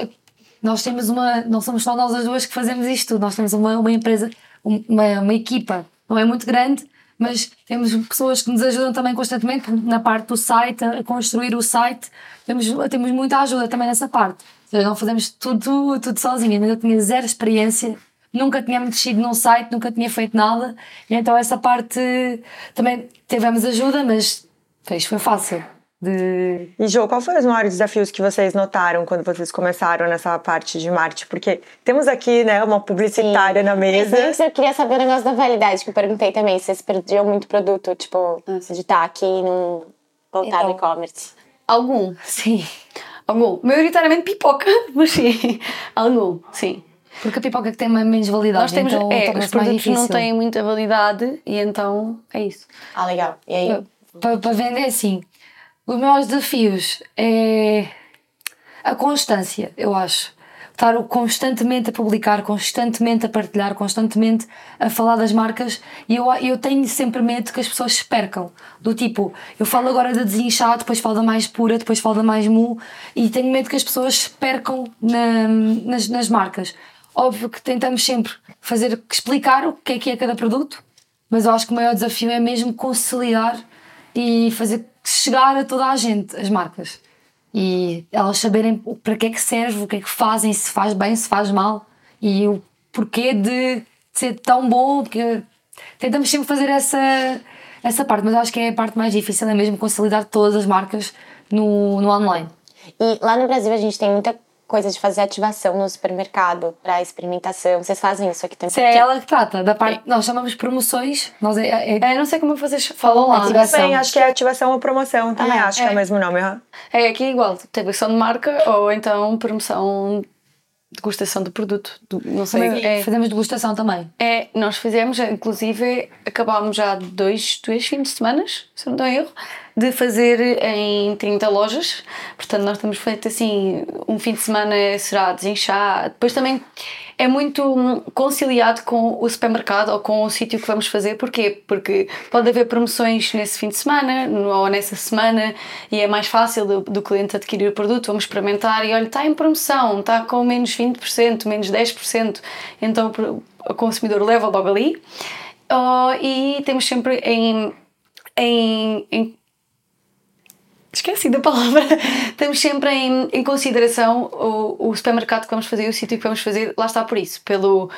nós temos uma, não somos só nós as duas que fazemos isto, nós temos uma, uma empresa, uma, uma equipa, não é muito grande, mas temos pessoas que nos ajudam também constantemente na parte do site, a construir o site. Temos, temos muita ajuda também nessa parte. Não fazemos tudo, tudo sozinha. Eu tinha zero experiência, nunca tinha mexido num site, nunca tinha feito nada. E então essa parte também tivemos ajuda, mas fez, foi fácil. De... E Jo, qual foram os maiores desafios que vocês notaram quando vocês começaram nessa parte de marketing? Porque temos aqui, né, uma publicitária Sim. na mesa. eu queria saber o negócio da validade, que eu perguntei também, se vocês perdiam muito produto, tipo, de estar aqui e não voltar então, no e-commerce. Algum, sim. Algum. Maioritariamente pipoca, mas sim. Algum, sim. Porque a pipoca é que tem menos validade. Nós temos, então, é, os produtos não têm muita validade e então é isso. Ah, legal. E aí? Para, para vender, sim os maiores desafios é a constância, eu acho. Estar constantemente a publicar, constantemente a partilhar, constantemente a falar das marcas e eu, eu tenho sempre medo que as pessoas se percam. Do tipo, eu falo agora da desinchado, depois falo da mais pura, depois falo da mais mu e tenho medo que as pessoas se percam na, nas, nas marcas. Óbvio que tentamos sempre fazer, explicar o que é que é cada produto, mas eu acho que o maior desafio é mesmo conciliar e fazer chegar a toda a gente, as marcas. E elas saberem para que é que serve, o que é que fazem, se faz bem, se faz mal e o porquê de ser tão bom. Porque tentamos sempre fazer essa, essa parte, mas acho que é a parte mais difícil, é mesmo consolidar todas as marcas no, no online. E lá no Brasil a gente tem muita coisa de fazer ativação no supermercado para experimentação. Vocês fazem isso aqui também? é ela que trata da parte. Nós chamamos promoções. Nós é, é, é, não sei como vocês falam lá. Ativação. Também, acho que é ativação ou promoção também. Ah, acho que é o é. mesmo nome. Uhum. É aqui igual. Ativação de marca ou então promoção degustação do produto. Do, não sei. É, fazemos degustação também. É, nós fizemos, inclusive, acabámos já dois, dois fins de semana, se não estou erro, de fazer em 30 lojas. Portanto, nós temos feito assim, um fim de semana será desinchar. Depois também é muito hum, conciliado com o supermercado ou com o sítio que vamos fazer. Porquê? Porque pode haver promoções nesse fim de semana ou nessa semana e é mais fácil do, do cliente adquirir o produto. Vamos experimentar e olha, está em promoção, está com menos 20%, menos 10%. Então o consumidor leva logo ali. Oh, e temos sempre em, em, em esqueci da palavra, temos sempre em, em consideração o, o supermercado que vamos fazer o sítio que vamos fazer, lá está por isso, pelo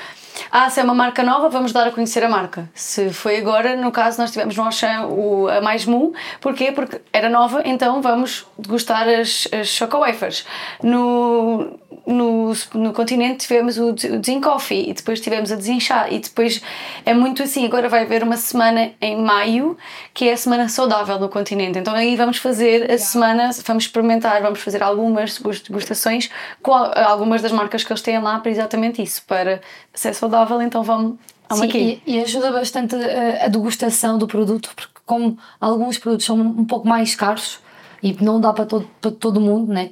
ah, se é uma marca nova, vamos dar a conhecer a marca. Se foi agora, no caso, nós tivemos no Auchan o, a Mais Mu. Porquê? Porque era nova, então vamos degustar as, as Choco Wafers. No, no, no continente tivemos o, o Coffee e depois tivemos a Desinchar. E depois é muito assim. Agora vai haver uma semana em maio que é a semana saudável no continente. Então aí vamos fazer a semana, vamos experimentar, vamos fazer algumas degustações com algumas das marcas que eles têm lá para exatamente isso, para ser saudável, então vamos Sim, aqui. E, e, ajuda bastante a, a, degustação do produto, porque como alguns produtos são um pouco mais caros e não dá para todo, para todo mundo, né?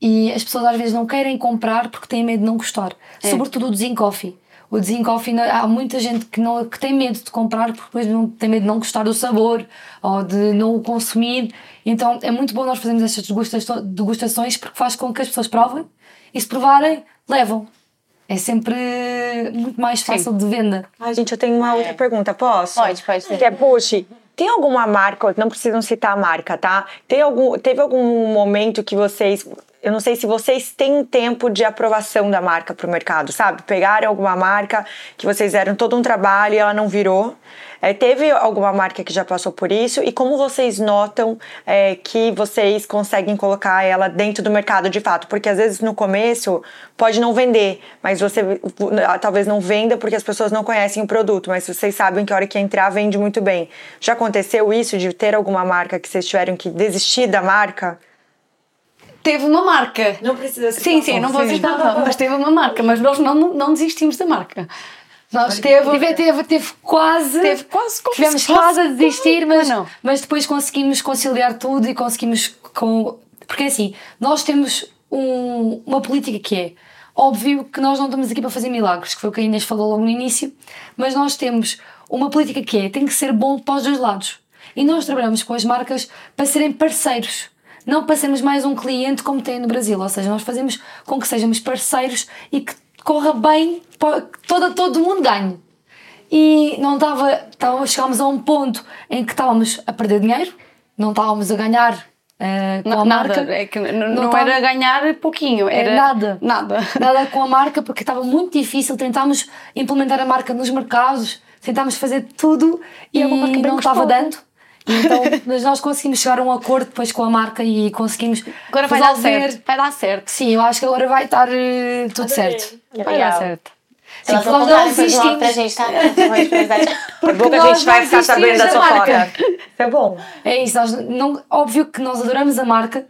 E as pessoas às vezes não querem comprar porque têm medo de não gostar. É. Sobretudo o Desincoffee. O Desincoffee, há muita gente que, não, que tem medo de comprar porque depois não, tem medo de não gostar do sabor ou de não o consumir. Então é muito bom nós fazermos estas degustações porque faz com que as pessoas provem e se provarem, levam é sempre muito mais fácil Sim. de venda. Ai, gente, eu tenho uma outra pergunta, posso? Pode, pode. Que é, puxe, tem alguma marca, não precisam citar a marca, tá? Tem algum, teve algum momento que vocês eu não sei se vocês têm tempo de aprovação da marca para o mercado, sabe? Pegaram alguma marca que vocês fizeram todo um trabalho e ela não virou. É, teve alguma marca que já passou por isso? E como vocês notam é, que vocês conseguem colocar ela dentro do mercado de fato? Porque às vezes no começo pode não vender, mas você talvez não venda porque as pessoas não conhecem o produto, mas vocês sabem que a hora que entrar vende muito bem. Já aconteceu isso de ter alguma marca que vocês tiveram que desistir da marca? Teve uma marca. Não precisa ser. Sim, sim, não vou citar, mas teve uma marca, mas nós não, não desistimos da marca. Nós teve, teve, teve, teve quase. Teve quase Tivemos quase a desistir, mas, não. mas depois conseguimos conciliar tudo e conseguimos. Com, porque assim, nós temos um, uma política que é. Óbvio que nós não estamos aqui para fazer milagres, que foi o que a Inês falou logo no início, mas nós temos uma política que é: tem que ser bom para os dois lados. E nós trabalhamos com as marcas para serem parceiros não para sermos mais um cliente como tem no Brasil. Ou seja, nós fazemos com que sejamos parceiros e que corra bem, todo, todo mundo ganhe. E não estava, estava, chegámos a um ponto em que estávamos a perder dinheiro, não estávamos a ganhar Uh, com não, a marca. Nada, é que não, não, não era ganhar pouquinho, era é nada. Nada. Nada com a marca, porque estava muito difícil. Tentámos implementar a marca nos mercados, tentámos fazer tudo e, e não estava dando. Então, mas nós conseguimos chegar a um acordo depois com a marca e conseguimos. Agora vai dar certo. Vai dar certo. Sim, eu acho que agora vai estar uh, tudo certo. Vai dar certo. Sim, porque nós não existimos. Pra gente, tá? a boca a gente vai ficar sabendo da sua. Isso é bom. É isso, nós não, óbvio que nós adoramos a marca.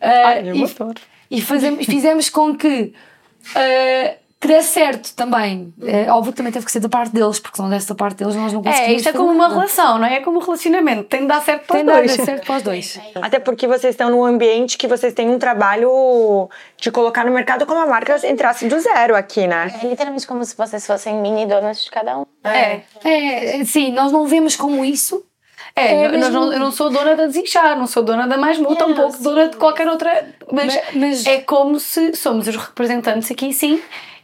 Uh, Ai, eu e, adoro. e fazemos, fizemos com que uh, que dê certo também. É, óbvio que também teve que ser da parte deles, porque se não desse da parte deles nós não conseguimos. É, isto é como uma relação, não é? É como um relacionamento, tem de dar certo para tem os dois. Tem de dar certo para os dois. Até porque vocês estão num ambiente que vocês têm um trabalho de colocar no mercado como a marca entrasse do zero aqui, né? É literalmente como se vocês fossem mini donas de cada um. É. é. é sim, nós não vemos como isso, é, é eu, não, eu não sou dona da Desinchar, não sou dona da Mais Multa, um pouco dona de qualquer outra. Mas, mas, mas, é como se somos os representantes aqui, sim,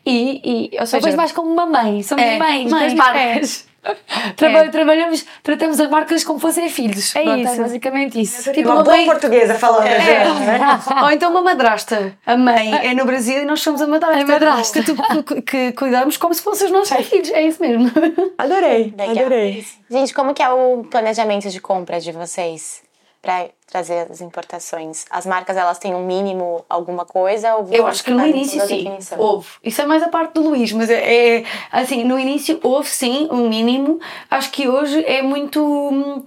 e, e ou seja, depois mais como uma mãe, somos é, mães das marcas. É. é. Trabalhamos, tratamos as marcas como fossem filhos. É Pronto, é isso. É basicamente isso. Tipo uma, boa portuguesa falando é. né? Ou então uma madrasta. A mãe é no Brasil e nós somos a madrasta. A madrasta. Que, tu, que cuidamos como se fossem os nossos filhos. É isso mesmo. Adorei, adorei. Gente, como que é o planejamento de compra de vocês? Para trazer as importações? As marcas elas têm um mínimo alguma coisa? Ou eu acho que no início sim, houve. Isso é mais a parte do Luís, mas é, é, assim, no início houve sim um mínimo. Acho que hoje é muito hum,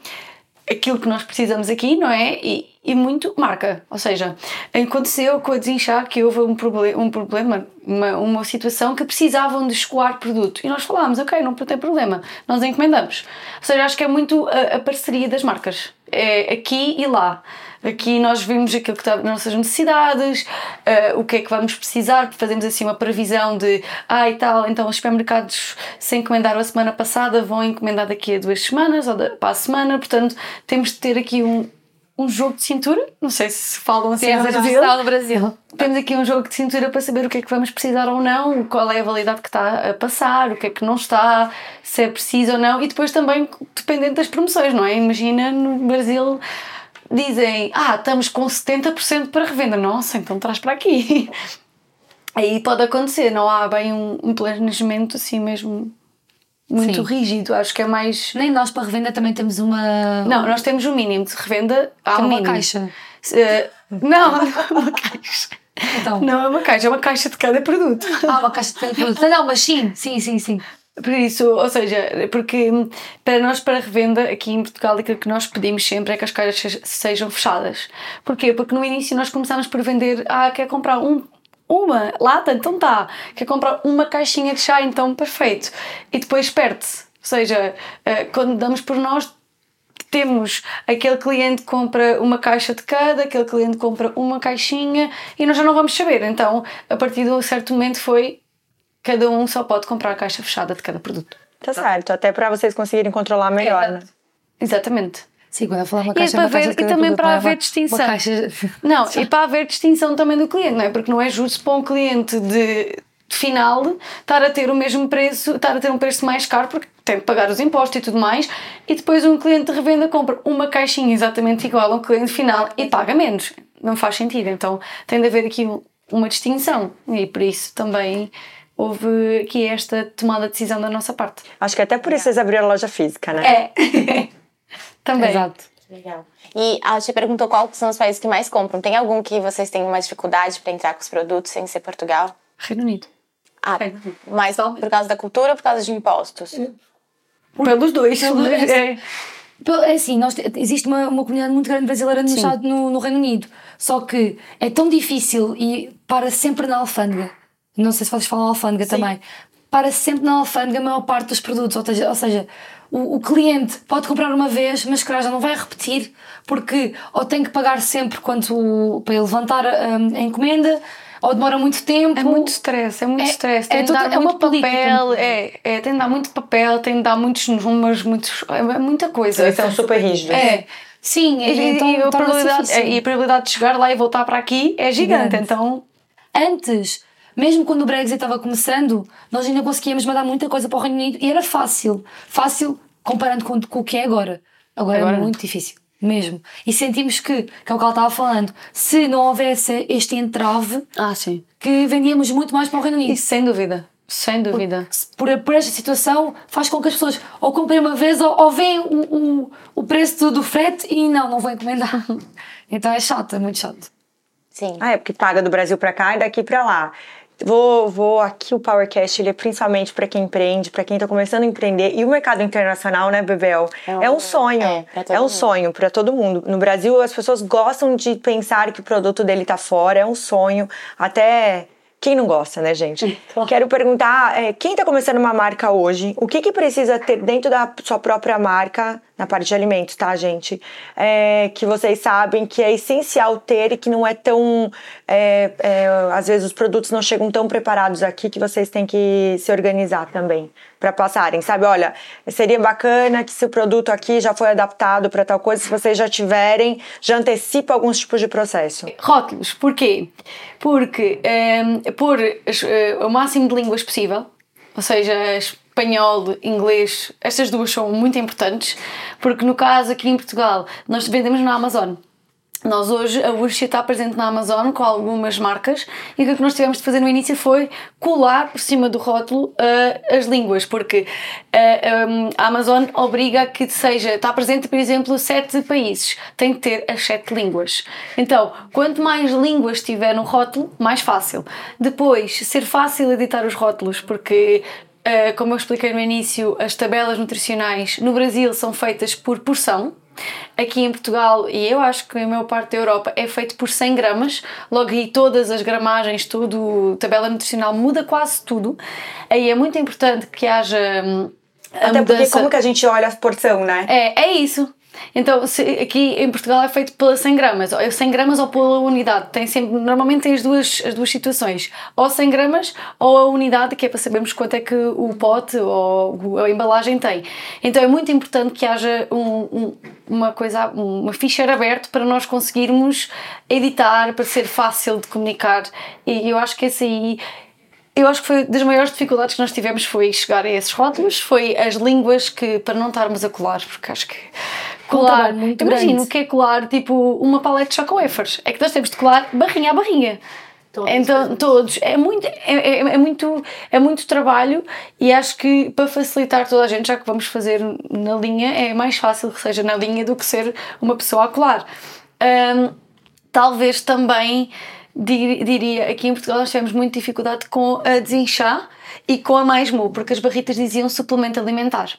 aquilo que nós precisamos aqui, não é? E, e muito marca. Ou seja, aconteceu com a desinchar que houve um, proble um problema, uma, uma situação que precisavam de escoar produto. E nós falámos, ok, não tem problema, nós encomendamos. Ou seja, acho que é muito a, a parceria das marcas. É aqui e lá. Aqui nós vimos aquilo que está nas nossas necessidades, uh, o que é que vamos precisar, fazemos assim uma previsão de ah e tal, então os supermercados se encomendaram a semana passada vão encomendar daqui a duas semanas ou para a semana, portanto temos de ter aqui um, um jogo de cintura, não sei se falam assim no Brasil. no Brasil. Temos aqui um jogo de cintura para saber o que é que vamos precisar ou não, qual é a validade que está a passar, o que é que não está, se é preciso ou não, e depois também dependendo das promoções, não é? Imagina no Brasil dizem, ah, estamos com 70% para revenda. Nossa, então traz para aqui. Aí pode acontecer, não há bem um, um planejamento assim mesmo muito Sim. rígido. Acho que é mais. Nem nós para revenda também temos uma. Não, nós temos um mínimo de revenda. Há é uma mínimo. caixa. Uh, não, uma caixa. Então. Não é uma caixa, é uma caixa de cada produto. Ah, uma caixa de cada produto. Não, mas sim, sim, sim, sim. Por isso, ou seja, porque para nós, para revenda, aqui em Portugal, aquilo que nós pedimos sempre é que as caixas sejam fechadas. Porquê? Porque no início nós começámos por vender, ah, quer comprar um, uma lata, então tá. Quer comprar uma caixinha de chá, então perfeito. E depois perde-se. Ou seja, eh, quando damos por nós, temos aquele cliente compra uma caixa de cada, aquele cliente compra uma caixinha e nós já não vamos saber. Então, a partir de um certo momento foi cada um só pode comprar a caixa fechada de cada produto. Tá certo, até para vocês conseguirem controlar melhor, é? Exatamente. Sim, quando eu falar uma caixa, e, para ver, caixa e também para haver distinção. Caixa... Não, e para haver distinção também do cliente, não é? Porque não é justo para um cliente de, de final estar a ter o mesmo preço, estar a ter um preço mais caro porque tem de pagar os impostos e tudo mais, e depois um cliente de revenda compra uma caixinha exatamente igual ao cliente final e paga menos. Não faz sentido. Então tem de haver aqui uma distinção e por isso também houve aqui esta tomada de decisão da nossa parte. Acho que até por isso vocês abriram a loja física, né? É. Também. Exato. Legal. E a te perguntou quais são os países que mais compram. Tem algum que vocês têm mais dificuldade para entrar com os produtos sem ser Portugal? Reino Unido. Ah, Reino Unido. mais Só por causa da cultura ou por causa de impostos? Pelos dois. Pelos dois. É. É assim, nós, existe uma, uma comunidade muito grande brasileira no, estado, no, no Reino Unido. Só que é tão difícil e para sempre na alfândega não sei se vocês falam alfândega Sim. também, para sempre na alfândega a maior parte dos produtos, ou seja, ou seja o, o, cliente pode comprar uma vez, mas que já não vai repetir, porque ou tem que pagar sempre quanto para levantar a, a encomenda, ou demora muito tempo. É muito stress, é muito é, stress. Tem é, de dar é muito papel, é, é, tem de dar muito papel, tem de dar muitos números, muitos, é muita coisa. Eles são super rígidos. É. Sim, e, então, e, a probabilidade, e a probabilidade de chegar lá e voltar para aqui é gigante. Grande. Então, antes mesmo quando o Brexit estava começando, nós ainda conseguíamos mandar muita coisa para o Reino Unido e era fácil. Fácil comparando com, com o que é agora. Agora, é agora é muito difícil. Mesmo. E sentimos que, que é o que ela estava falando, se não houvesse este entrave, ah, sim. que vendíamos muito mais para o Reino Unido. Isso, sem dúvida. Sem dúvida. Por, por, por, esta situação faz com que as pessoas ou comprem uma vez ou, ou veem o, o, o preço do, do frete e não, não vou encomendar. então é chato, é muito chato. Sim. Ah, é porque paga do Brasil para cá e daqui para lá. Vou, vou aqui o Powercast, ele é principalmente para quem empreende, para quem está começando a empreender. E o mercado internacional, né, Bebel? É um, é um sonho. É, é um mundo. sonho para todo mundo. No Brasil, as pessoas gostam de pensar que o produto dele está fora, é um sonho. Até quem não gosta, né, gente? Quero perguntar, é, quem está começando uma marca hoje, o que, que precisa ter dentro da sua própria marca, na parte de alimentos, tá, gente? É, que vocês sabem que é essencial ter e que não é tão. É, é às vezes os produtos não chegam tão preparados aqui que vocês têm que se organizar também para passarem, sabe? Olha, seria bacana que se o produto aqui já foi adaptado para tal coisa, se vocês já tiverem, já antecipa alguns tipos de processo. Rótulos, porquê? Porque um, ehm, por uh, o máximo de línguas possível, ou seja, espanhol, inglês, estas duas são muito importantes, porque no caso aqui em Portugal nós vendemos na Amazon. Nós hoje, a Ursia está presente na Amazon com algumas marcas e o que nós tivemos de fazer no início foi colar por cima do rótulo uh, as línguas, porque uh, eh, um, eh, a Amazon obriga que seja, está presente, por exemplo, sete países, tem que ter as sete línguas. Então, quanto mais línguas tiver no rótulo, mais fácil. Depois, ser fácil editar os rótulos, porque Uh, como eu expliquei no início, as tabelas nutricionais no Brasil são feitas por porção, Aqui em Portugal, e eu acho que a maior parte da Europa, é feito por 100 gramas. Logo aí todas as gramagens, tudo, tabela nutricional, muda quase tudo. Aí é muito importante que haja. hum, a Até porque mudança- como que a gente olha a porção, né? é, é isso. Então, se- aqui em Portugal é feito pela 100 gramas, ou 100 gramas ou pela unidade. Tem sempre, normalmente tem as duas, as duas situações, ou 100 gramas ou a unidade, que é para sabermos quanto é que o pote ou a embalagem tem. Então é muito importante que haja um- um- uma coisa, uma ficheira aberta para nós conseguirmos editar, para ser fácil de comunicar. E eu acho que esse aí eu acho que foi das maiores dificuldades que nós tivemos foi chegar a esses rótulos, foi as línguas que para não estarmos a colar, porque acho que colar, trabalho muito imagino grande. o que é colar tipo uma palete de choco-wafers, é que nós temos de colar barrinha a barrinha. então todos. é muito é, é, é muito é muito trabalho e acho que para facilitar toda a gente já que vamos fazer na linha é mais fácil que seja na linha do que ser uma pessoa a colar. Hum, talvez também diria aqui em Portugal nós tivemos muita dificuldade com a desinchar e com a mais mu, porque as barritas diziam suplemento alimentar.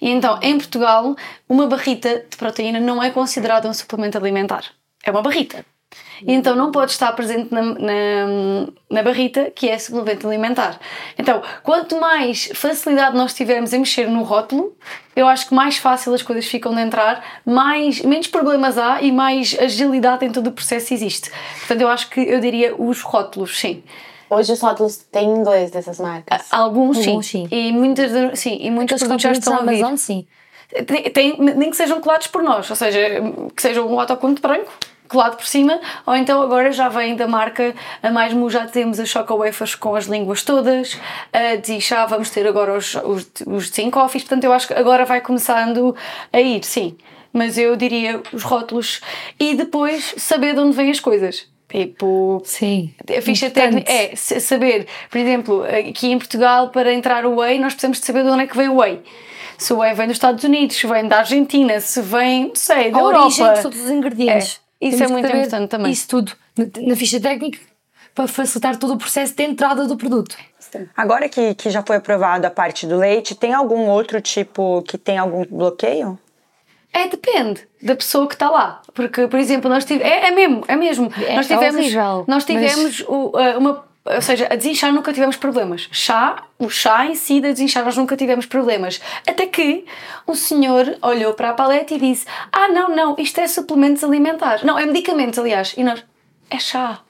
E então, em Portugal, uma barrita de proteína não é considerada um suplemento alimentar. É uma barrita. Então não pode estar presente na, na, na barrita, que é suplemento alimentar. Então, quanto mais facilidade nós tivermos em mexer no rótulo, eu acho que mais fácil as coisas ficam de entrar, mais, menos problemas há e mais agilidade em todo o processo existe. Portanto, eu acho que eu diria os rótulos, sim. Hoje os rótulos têm inglês dessas marcas. Alguns, sim. Alguns, sim. E muitas, sim, e muitos Aqueles produtos já estão a vir. Amazon, sim. Tem, tem- nem que sejam colados por nós, ou seja, que seja um autoconto branco colado por cima, ou então agora já vem da marca a mais mu, já temos as choco wafers com as línguas todas, a de chá vamos ter agora os, os, os de 5 coffees, portanto eu acho que agora vai começando a ir, sim. Mas eu diria os rótulos e depois saber de onde vêm as coisas. Tipo, Sim. a ficha técnica é sa- saber, por exemplo, aqui em Portugal, para entrar o whey, nós precisamos de saber de onde é que vem o whey. Se o whey vem dos Estados Unidos, se vem da Argentina, se vem, não sei, da A Europa. origem de todos os ingredientes. É, isso Temos é muito importante também. Isso tudo na, na ficha técnica para facilitar todo o processo de entrada do produto. Agora que, que já foi aprovado a parte do leite, tem algum outro tipo que tem algum bloqueio? É, depende da pessoa que está lá. Porque, por exemplo, nós tivemos. É, é mesmo, é mesmo. É- nós é tivemos, horrível, nós mas- tivemos o- a- uma. Ou seja, a desinchar nunca tivemos problemas. Chá, o chá em si da desinchar nós nunca tivemos problemas. Até que um senhor olhou para a paleta e disse: Ah, não, não, isto é suplementos alimentares. Não, é medicamentos, aliás. E nós: É chá.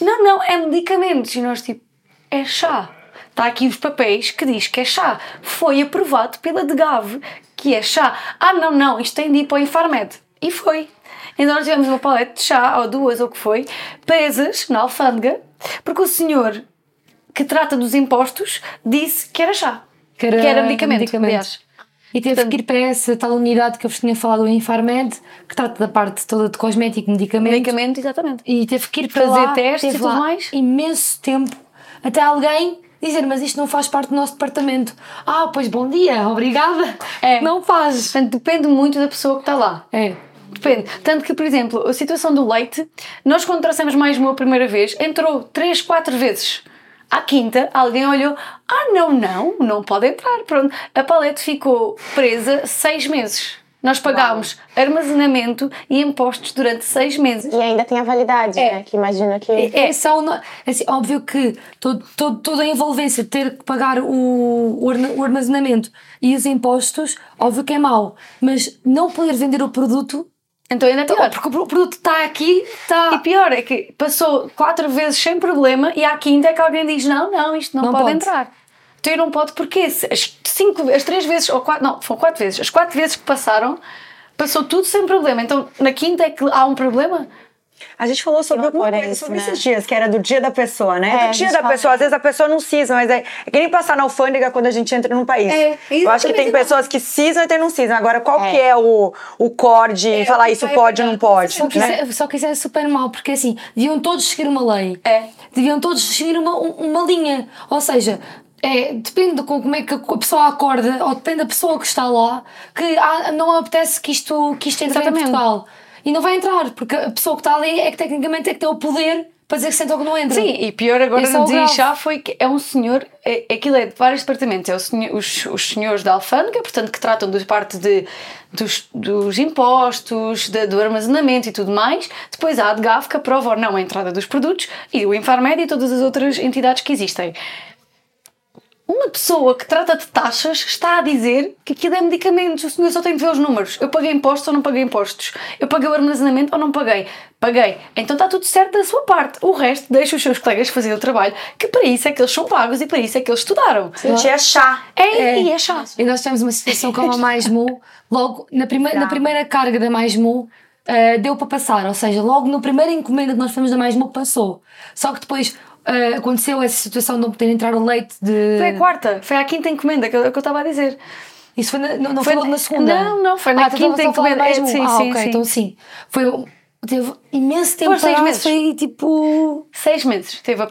Não, não, é medicamentos. E nós, tipo, é chá. Está aqui os papéis que diz que é chá. Foi aprovado pela DGAV que é chá. Ah, não, não, isto tem de ir para o Infarmed. E foi. Então nós tivemos uma paleta de chá, ou duas, ou o que foi, presas na alfândega, porque o senhor que trata dos impostos disse que era chá. Que era, medicamento, aliás. E teve que ir para essa tal unidade que eu vos tinha falado, o Infarmed, que trata da parte toda de cosmético, medicamento. Medicamento, exatamente. E teve que ir para Fazer lá, testes e tudo mais. imenso tempo até alguém dizer, mas isto não faz parte do nosso departamento. Ah, pois bom dia, obrigada. É. Não faz. Portanto, depende muito da pessoa que está lá. É. Depende. Tanto que, por exemplo, a situação do leite, nós quando trouxemos mais uma primeira vez, entrou 3, 4 vezes. À quinta, alguém olhou, ah, não, não, não pode entrar. Pronto. A palete ficou presa 6 meses. Nós pagámos armazenamento e impostos durante 6 meses. E ainda tem a validade, né? Que imagino que. É só no- assim, óbvio que todo, todo, toda a envolvência de ter que pagar o, o armazenamento e os impostos, óbvio que é mau. Mas não poder vender o produto, Então ainda é pior. porque o produto está aqui, E está. pior é que passou quatro vezes sem problema e à quinta é que alguém diz: não, não, isto não, Não pode, pode. entrar. Então eu não pode, porque as, cinco, as três vezes, ou quatro, não, foram quatro vezes, as quatro vezes que passaram, passou tudo sem problema. Então na quinta é que há um problema? A gente falou sobre alguma coisa isso, sobre né? esses dias, que era do dia da pessoa, né? É, do a dia da fala. pessoa, às vezes a pessoa não cisma, mas é, é que nem passar na alfândega quando a gente entra num país. É, Eu acho que tem pessoas que cismam e tem não cismam. Agora, qual É. que é o, o core de falar isso vai pode ou não pode? Só que, né? isso é, só que isso é super mau, porque assim, deviam todos seguir uma lei. É. Deviam todos seguir uma, um- uma linha. Ou seja, é, depende de como é que a pessoa acorda, ou depende da pessoa que está lá, que ah, não apetece que isto, que isto entre em Exatamente. Portugal. E não vai entrar, porque a pessoa que está ali é que tecnicamente é que tem o poder para dizer que se entra ou que não entra. Sim, e pior agora Esse é no grave. desinchar foi que é um senhor, é, aquilo é de vários departamentos, é senhor- os, os senhores da alfândega, portanto, que tratam da parte de, dos, dos impostos, de- do armazenamento e tudo mais. Depois há a de GAF, que aprova ou não a entrada dos produtos, e o Infarmed e todas as outras entidades que existem. Uma pessoa que trata de taxas está a dizer que aquilo é medicamentos. O senhor só tem de ver os números. Eu paguei impostos ou não paguei impostos? Eu paguei o armazenamento ou não paguei? Paguei. Então está tudo certo da sua parte. O resto deixa os seus colegas fazer o trabalho, que para isso é que eles são pagos e para isso é que eles estudaram. Gente, é chá. É, e é chato. E nós tivemos uma situação com a Mais Mu, logo na, prime na primeira carga da Mais Mu, eh, deu para passar, ou seja, logo na primeira encomenda que nós fomos da Mais Mu passou. Só que depois eh, aconteceu essa situação de não poder entrar o leite de. Foi a quarta, foi a quinta encomenda que eu, que eu estava a dizer. Isso foi na, não, não Foi foi na- segunda? não, não, foi na ah, estavas quinta encomenda. É, sim, ah, sim, ok, sim. então sim. Foi, teve imenso tempo Foram seis meses. Foi tipo. Seis meses teve a, a,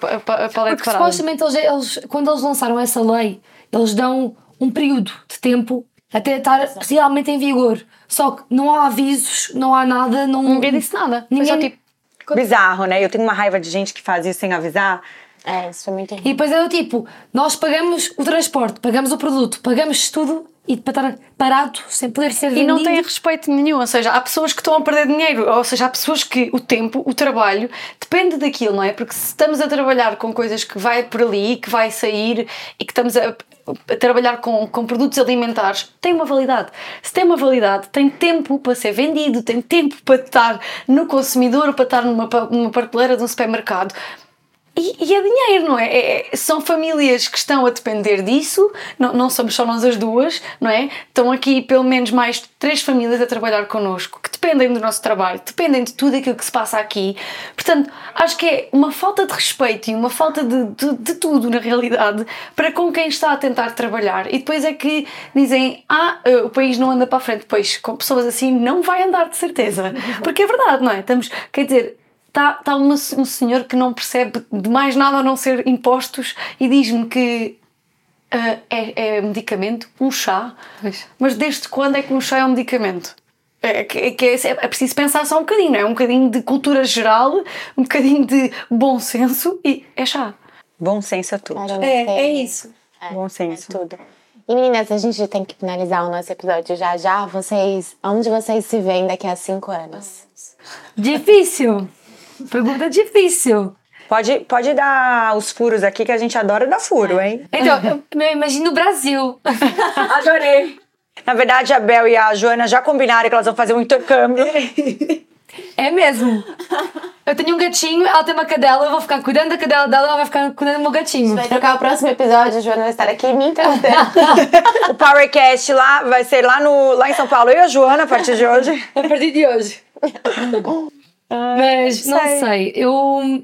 a paleta Porque supostamente eles, eles, quando eles lançaram essa lei, eles dão um período de tempo até estar realmente em vigor. Só que não há avisos, não há nada, não. Ninguém disse nada. Foi só Ninguém- tipo. Bizarro, né? Eu tenho uma raiva de gente que faz isso sem avisar. É, isso foi muito E depois é do tipo, nós pagamos o transporte, pagamos o produto, pagamos tudo e para estar parado sem poder ser E vendido. não tem respeito nenhum, ou seja, há pessoas que estão a perder dinheiro, ou seja, há pessoas que o tempo, o trabalho, depende daquilo, não é? Porque se estamos a trabalhar com coisas que vai por ali, que vai sair e que estamos a, a trabalhar com, com produtos alimentares, tem uma validade. Se tem uma validade, tem tempo para ser vendido, tem tempo para estar no consumidor, para estar numa, numa prateleira de um supermercado. E, e é dinheiro, não é? É- é- São famílias que estão a depender disso, não, não somos só nós as duas, não é? Estão aqui pelo menos mais três famílias a trabalhar connosco, que dependem do nosso trabalho, dependem de tudo aquilo que se passa aqui. Portanto, acho que é uma falta de respeito e uma falta de, de, de tudo, na realidade, para com quem está a tentar trabalhar. E depois é que dizem, ah, eh, o país não anda para a frente. Pois, com pessoas assim, não vai andar de certeza. Porque é verdade, não é? Estamos, quer dizer, Está tá uma- um senhor que não percebe de mais nada a não ser impostos e diz-me que ah, é, é medicamento, um chá. Mas desde quando é que um chá é um medicamento? É, que- é, que é, é preciso pensar só um bocadinho, não é? Um bocadinho de cultura geral, um bocadinho de bom senso e é chá. Bom senso é tudo. É, é sei. isso. É, Bom senso. É tudo. E meninas, a gente tem que finalizar o nosso episódio já já. Vocês, onde vocês se veem daqui a cinco anos? Difícil. Pergunta difícil. Pode, pode dar os furos aqui que a gente adora dar furo, hein? Então, eu, imagino o Brasil. Adorei. Na verdade, a Bel e a Joana já combinaram que elas vão fazer um intercâmbio. É mesmo. Eu tenho um gatinho, ela tem uma cadela, eu vou ficar cuidando da cadela dela, ela vai ficar cuidando do meu gatinho. Vai trocar o próximo episódio, a Joana vai estar aqui me interrompendo. o Powercast lá vai ser lá, no, lá em São Paulo. Eu e a Joana, a partir de hoje. A partir de hoje. Mas não sei, eu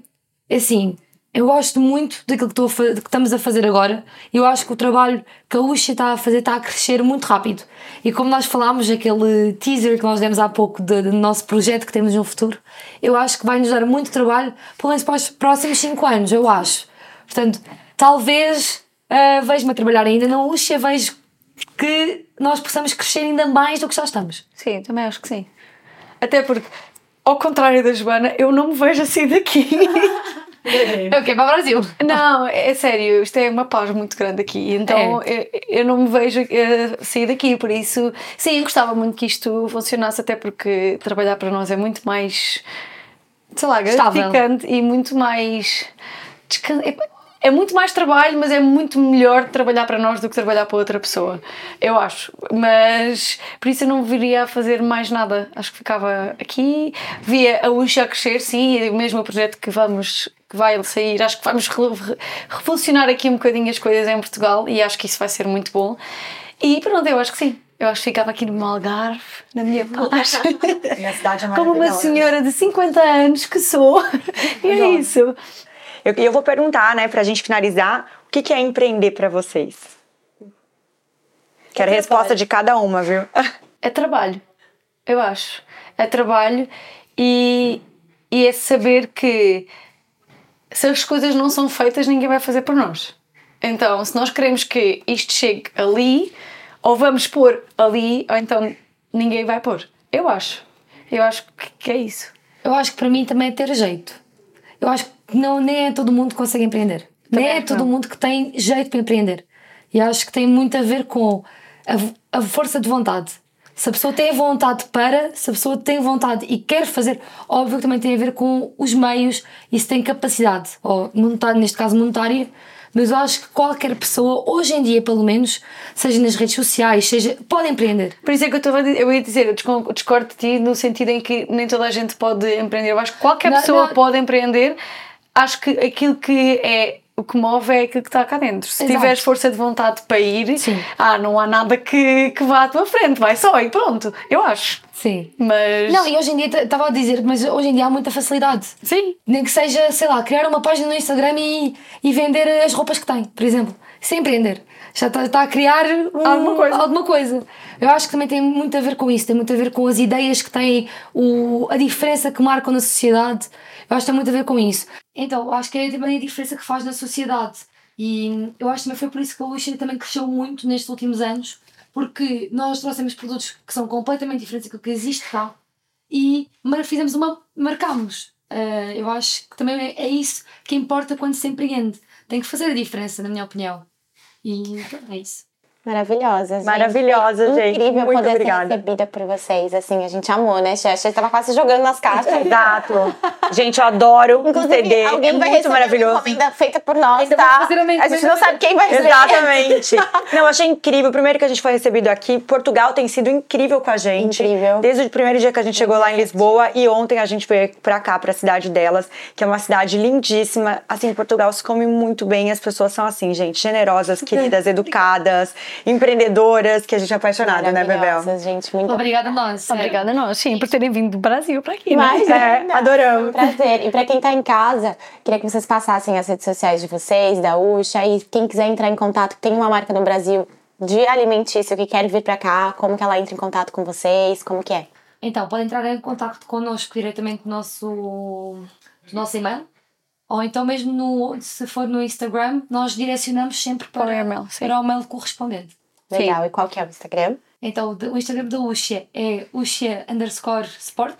assim, eu gosto muito daquilo que, estou a que estamos a fazer agora. Eu acho que o trabalho que a Lucia está a fazer está a crescer muito rápido. E como nós falámos, aquele teaser que nós demos há pouco do, do nosso projeto que temos no futuro, eu acho que vai nos dar muito trabalho, pelo menos para os próximos 5 anos, eu acho. Portanto, talvez ah, vejo-me a trabalhar ainda na Lucia, vejo que nós possamos crescer ainda mais do que já estamos. Sim, também acho que sim. Até porque, ao contrário da Joana, eu não me vejo assim daqui. É o quê? Para o Brasil. Não, é sério, isto é uma paz muito grande aqui, então eu, eu não me vejo eh, sair daqui, por isso, sim, eu gostava muito que isto funcionasse, até porque trabalhar para nós é muito mais, sei lá, Estável. gratificante e muito mais. descan- é- muito mais trabalho, mas é muito melhor trabalhar para nós do que trabalhar para outra pessoa, eu acho. Mas por isso eu não viria a fazer mais nada. Acho que ficava aqui, via a Uxa a crescer, sim, e mesmo o projeto que vamos que vai sair, acho que vamos re- revolucionar aqui um bocadinho as coisas em Portugal e acho que isso vai ser muito bom. E pronto, eu acho que sim. Eu acho que ficava aqui no Algarve, na minha paz. É Como uma senhora de 50 anos que sou. E é isso. Eu, eu vou perguntar, né, pra gente finalizar, o que, que é empreender pra vocês? Quero a resposta de cada uma, viu? É trabalho, eu acho. É trabalho e, e é saber que se as coisas não são feitas, ninguém vai fazer por nós. Então, se nós queremos que isto chegue ali, ou vamos pôr ali, ou então ninguém vai pôr. Eu acho. Eu acho que- que é isso. Eu acho que para mim também é ter jeito. Eu acho que não, nem é todo mundo que consegue empreender. nem é todo mundo que tem jeito para empreender. E acho que tem muito a ver com a, a força de vontade. Se a pessoa tem vontade para, se a pessoa tem vontade e quer fazer, óbvio que também tem a ver com os meios e se tem capacidade, ou monetária, neste caso monetária, mas eu acho que qualquer pessoa, hoje em dia pelo menos, seja nas redes sociais, seja, pode empreender. Por isso é que eu, eu ia dizer, eu discordo de ti no sentido em que nem toda a gente pode empreender. Eu acho que qualquer não, pessoa não. pode empreender. Acho que aquilo que é o que move é aquilo que está cá dentro. Se Exato. tiveres força de vontade para ir, Sim. ah, não há nada que, que vá à tua frente, vai só e pronto. Eu acho. Sim. Mas. Não, e hoje em dia, estava a dizer, mas hoje em dia há muita facilidade. Sim. Nem que seja, sei lá, criar uma página no Instagram e, e vender as roupas que tem, por exemplo. Sem empreender. Já está, está a criar um, alguma, coisa. alguma coisa. Eu acho que também tem muito a ver com isso, tem muito a ver com as ideias que têm, o, a diferença que marcam na sociedade. Eu acho que tem muito a ver com isso. Então, acho que é também a diferença que faz na sociedade. E eu acho que também foi por isso que a Luxury também cresceu muito nestes últimos anos, porque nós trouxemos produtos que são completamente diferentes daquilo que existe cá e fizemos uma. marcámos. Uh, eu acho que também é, é isso que importa quando se empreende. Tem que fazer a diferença, na minha opinião. E é isso. Maravilhosa, gente. Maravilhosa, gente. Incrível Muito poder obrigada. ser recebida por vocês. Assim, a gente amou, né, Xexa? Tava quase jogando nas caixas. Exato. gente, eu adoro Inclusive, o CD. Alguém é vai muito maravilhoso. Uma encomenda feita por nós, tá? A gente não sabe quem vai receber. Exatamente. não, achei incrível. Primeiro que a gente foi recebido aqui. Portugal tem sido incrível com a gente. Incrível. Desde o primeiro dia que a gente chegou lá em Lisboa. E ontem a gente veio pra cá, pra cidade delas, que é uma cidade lindíssima. Assim, Portugal se come muito bem. As pessoas são assim, gente, generosas, queridas, educadas, empreendedoras que a gente é apaixonada, né, Bebel? gente, muito Obrigada a nós. Obrigada a nós, sim, por terem vindo do Brasil para aqui, né? Mas, é, adoramos. Prazer. E para quem tá em casa, queria que vocês passassem as redes sociais de vocês, da Uxa, e quem quiser entrar em contato, tem uma marca no Brasil de alimentício que quer vir para cá, como que ela entra em contato com vocês, como que é? Então, pode entrar em contato connosco diretamente no nosso, no nosso e-mail, ou então mesmo no, se for no Instagram, nós direcionamos sempre para, para, o, email, para o e-mail correspondente. Legal. Sim. E qual que é o Instagram? Então, o Instagram da Uxia é Uxia underscore sport.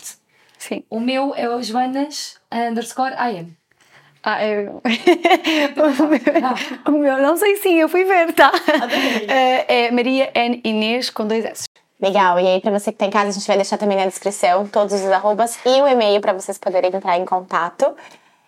Sim. O meu é o Joanas underscore IM. Ah, eu... o, meu, o meu, não sei sim, eu fui ver, tá? é Maria N Inês com dois S. Legal, e aí para você que tá em casa, a gente vai deixar também na descrição todos os arrobas e o e-mail para vocês poderem entrar em contato.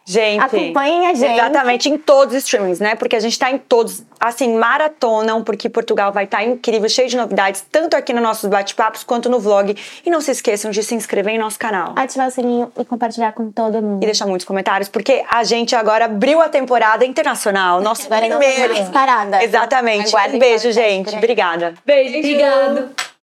Gente, acompanhem a gente. Exatamente, em todos os streamings, né? Porque a gente tá em todos, assim, maratonam, porque Portugal vai estar tá incrível, cheio de novidades, tanto aqui nos nossos bate-papos quanto no vlog. E não se esqueçam de se inscrever em nosso canal. Ativar o sininho e compartilhar com todo mundo. E deixar muitos comentários, porque a gente agora abriu a temporada internacional. Nosso agora primeiro. É parada. Exatamente. Aguardem um beijo, gente. Obrigada. Beijo. Obrigado.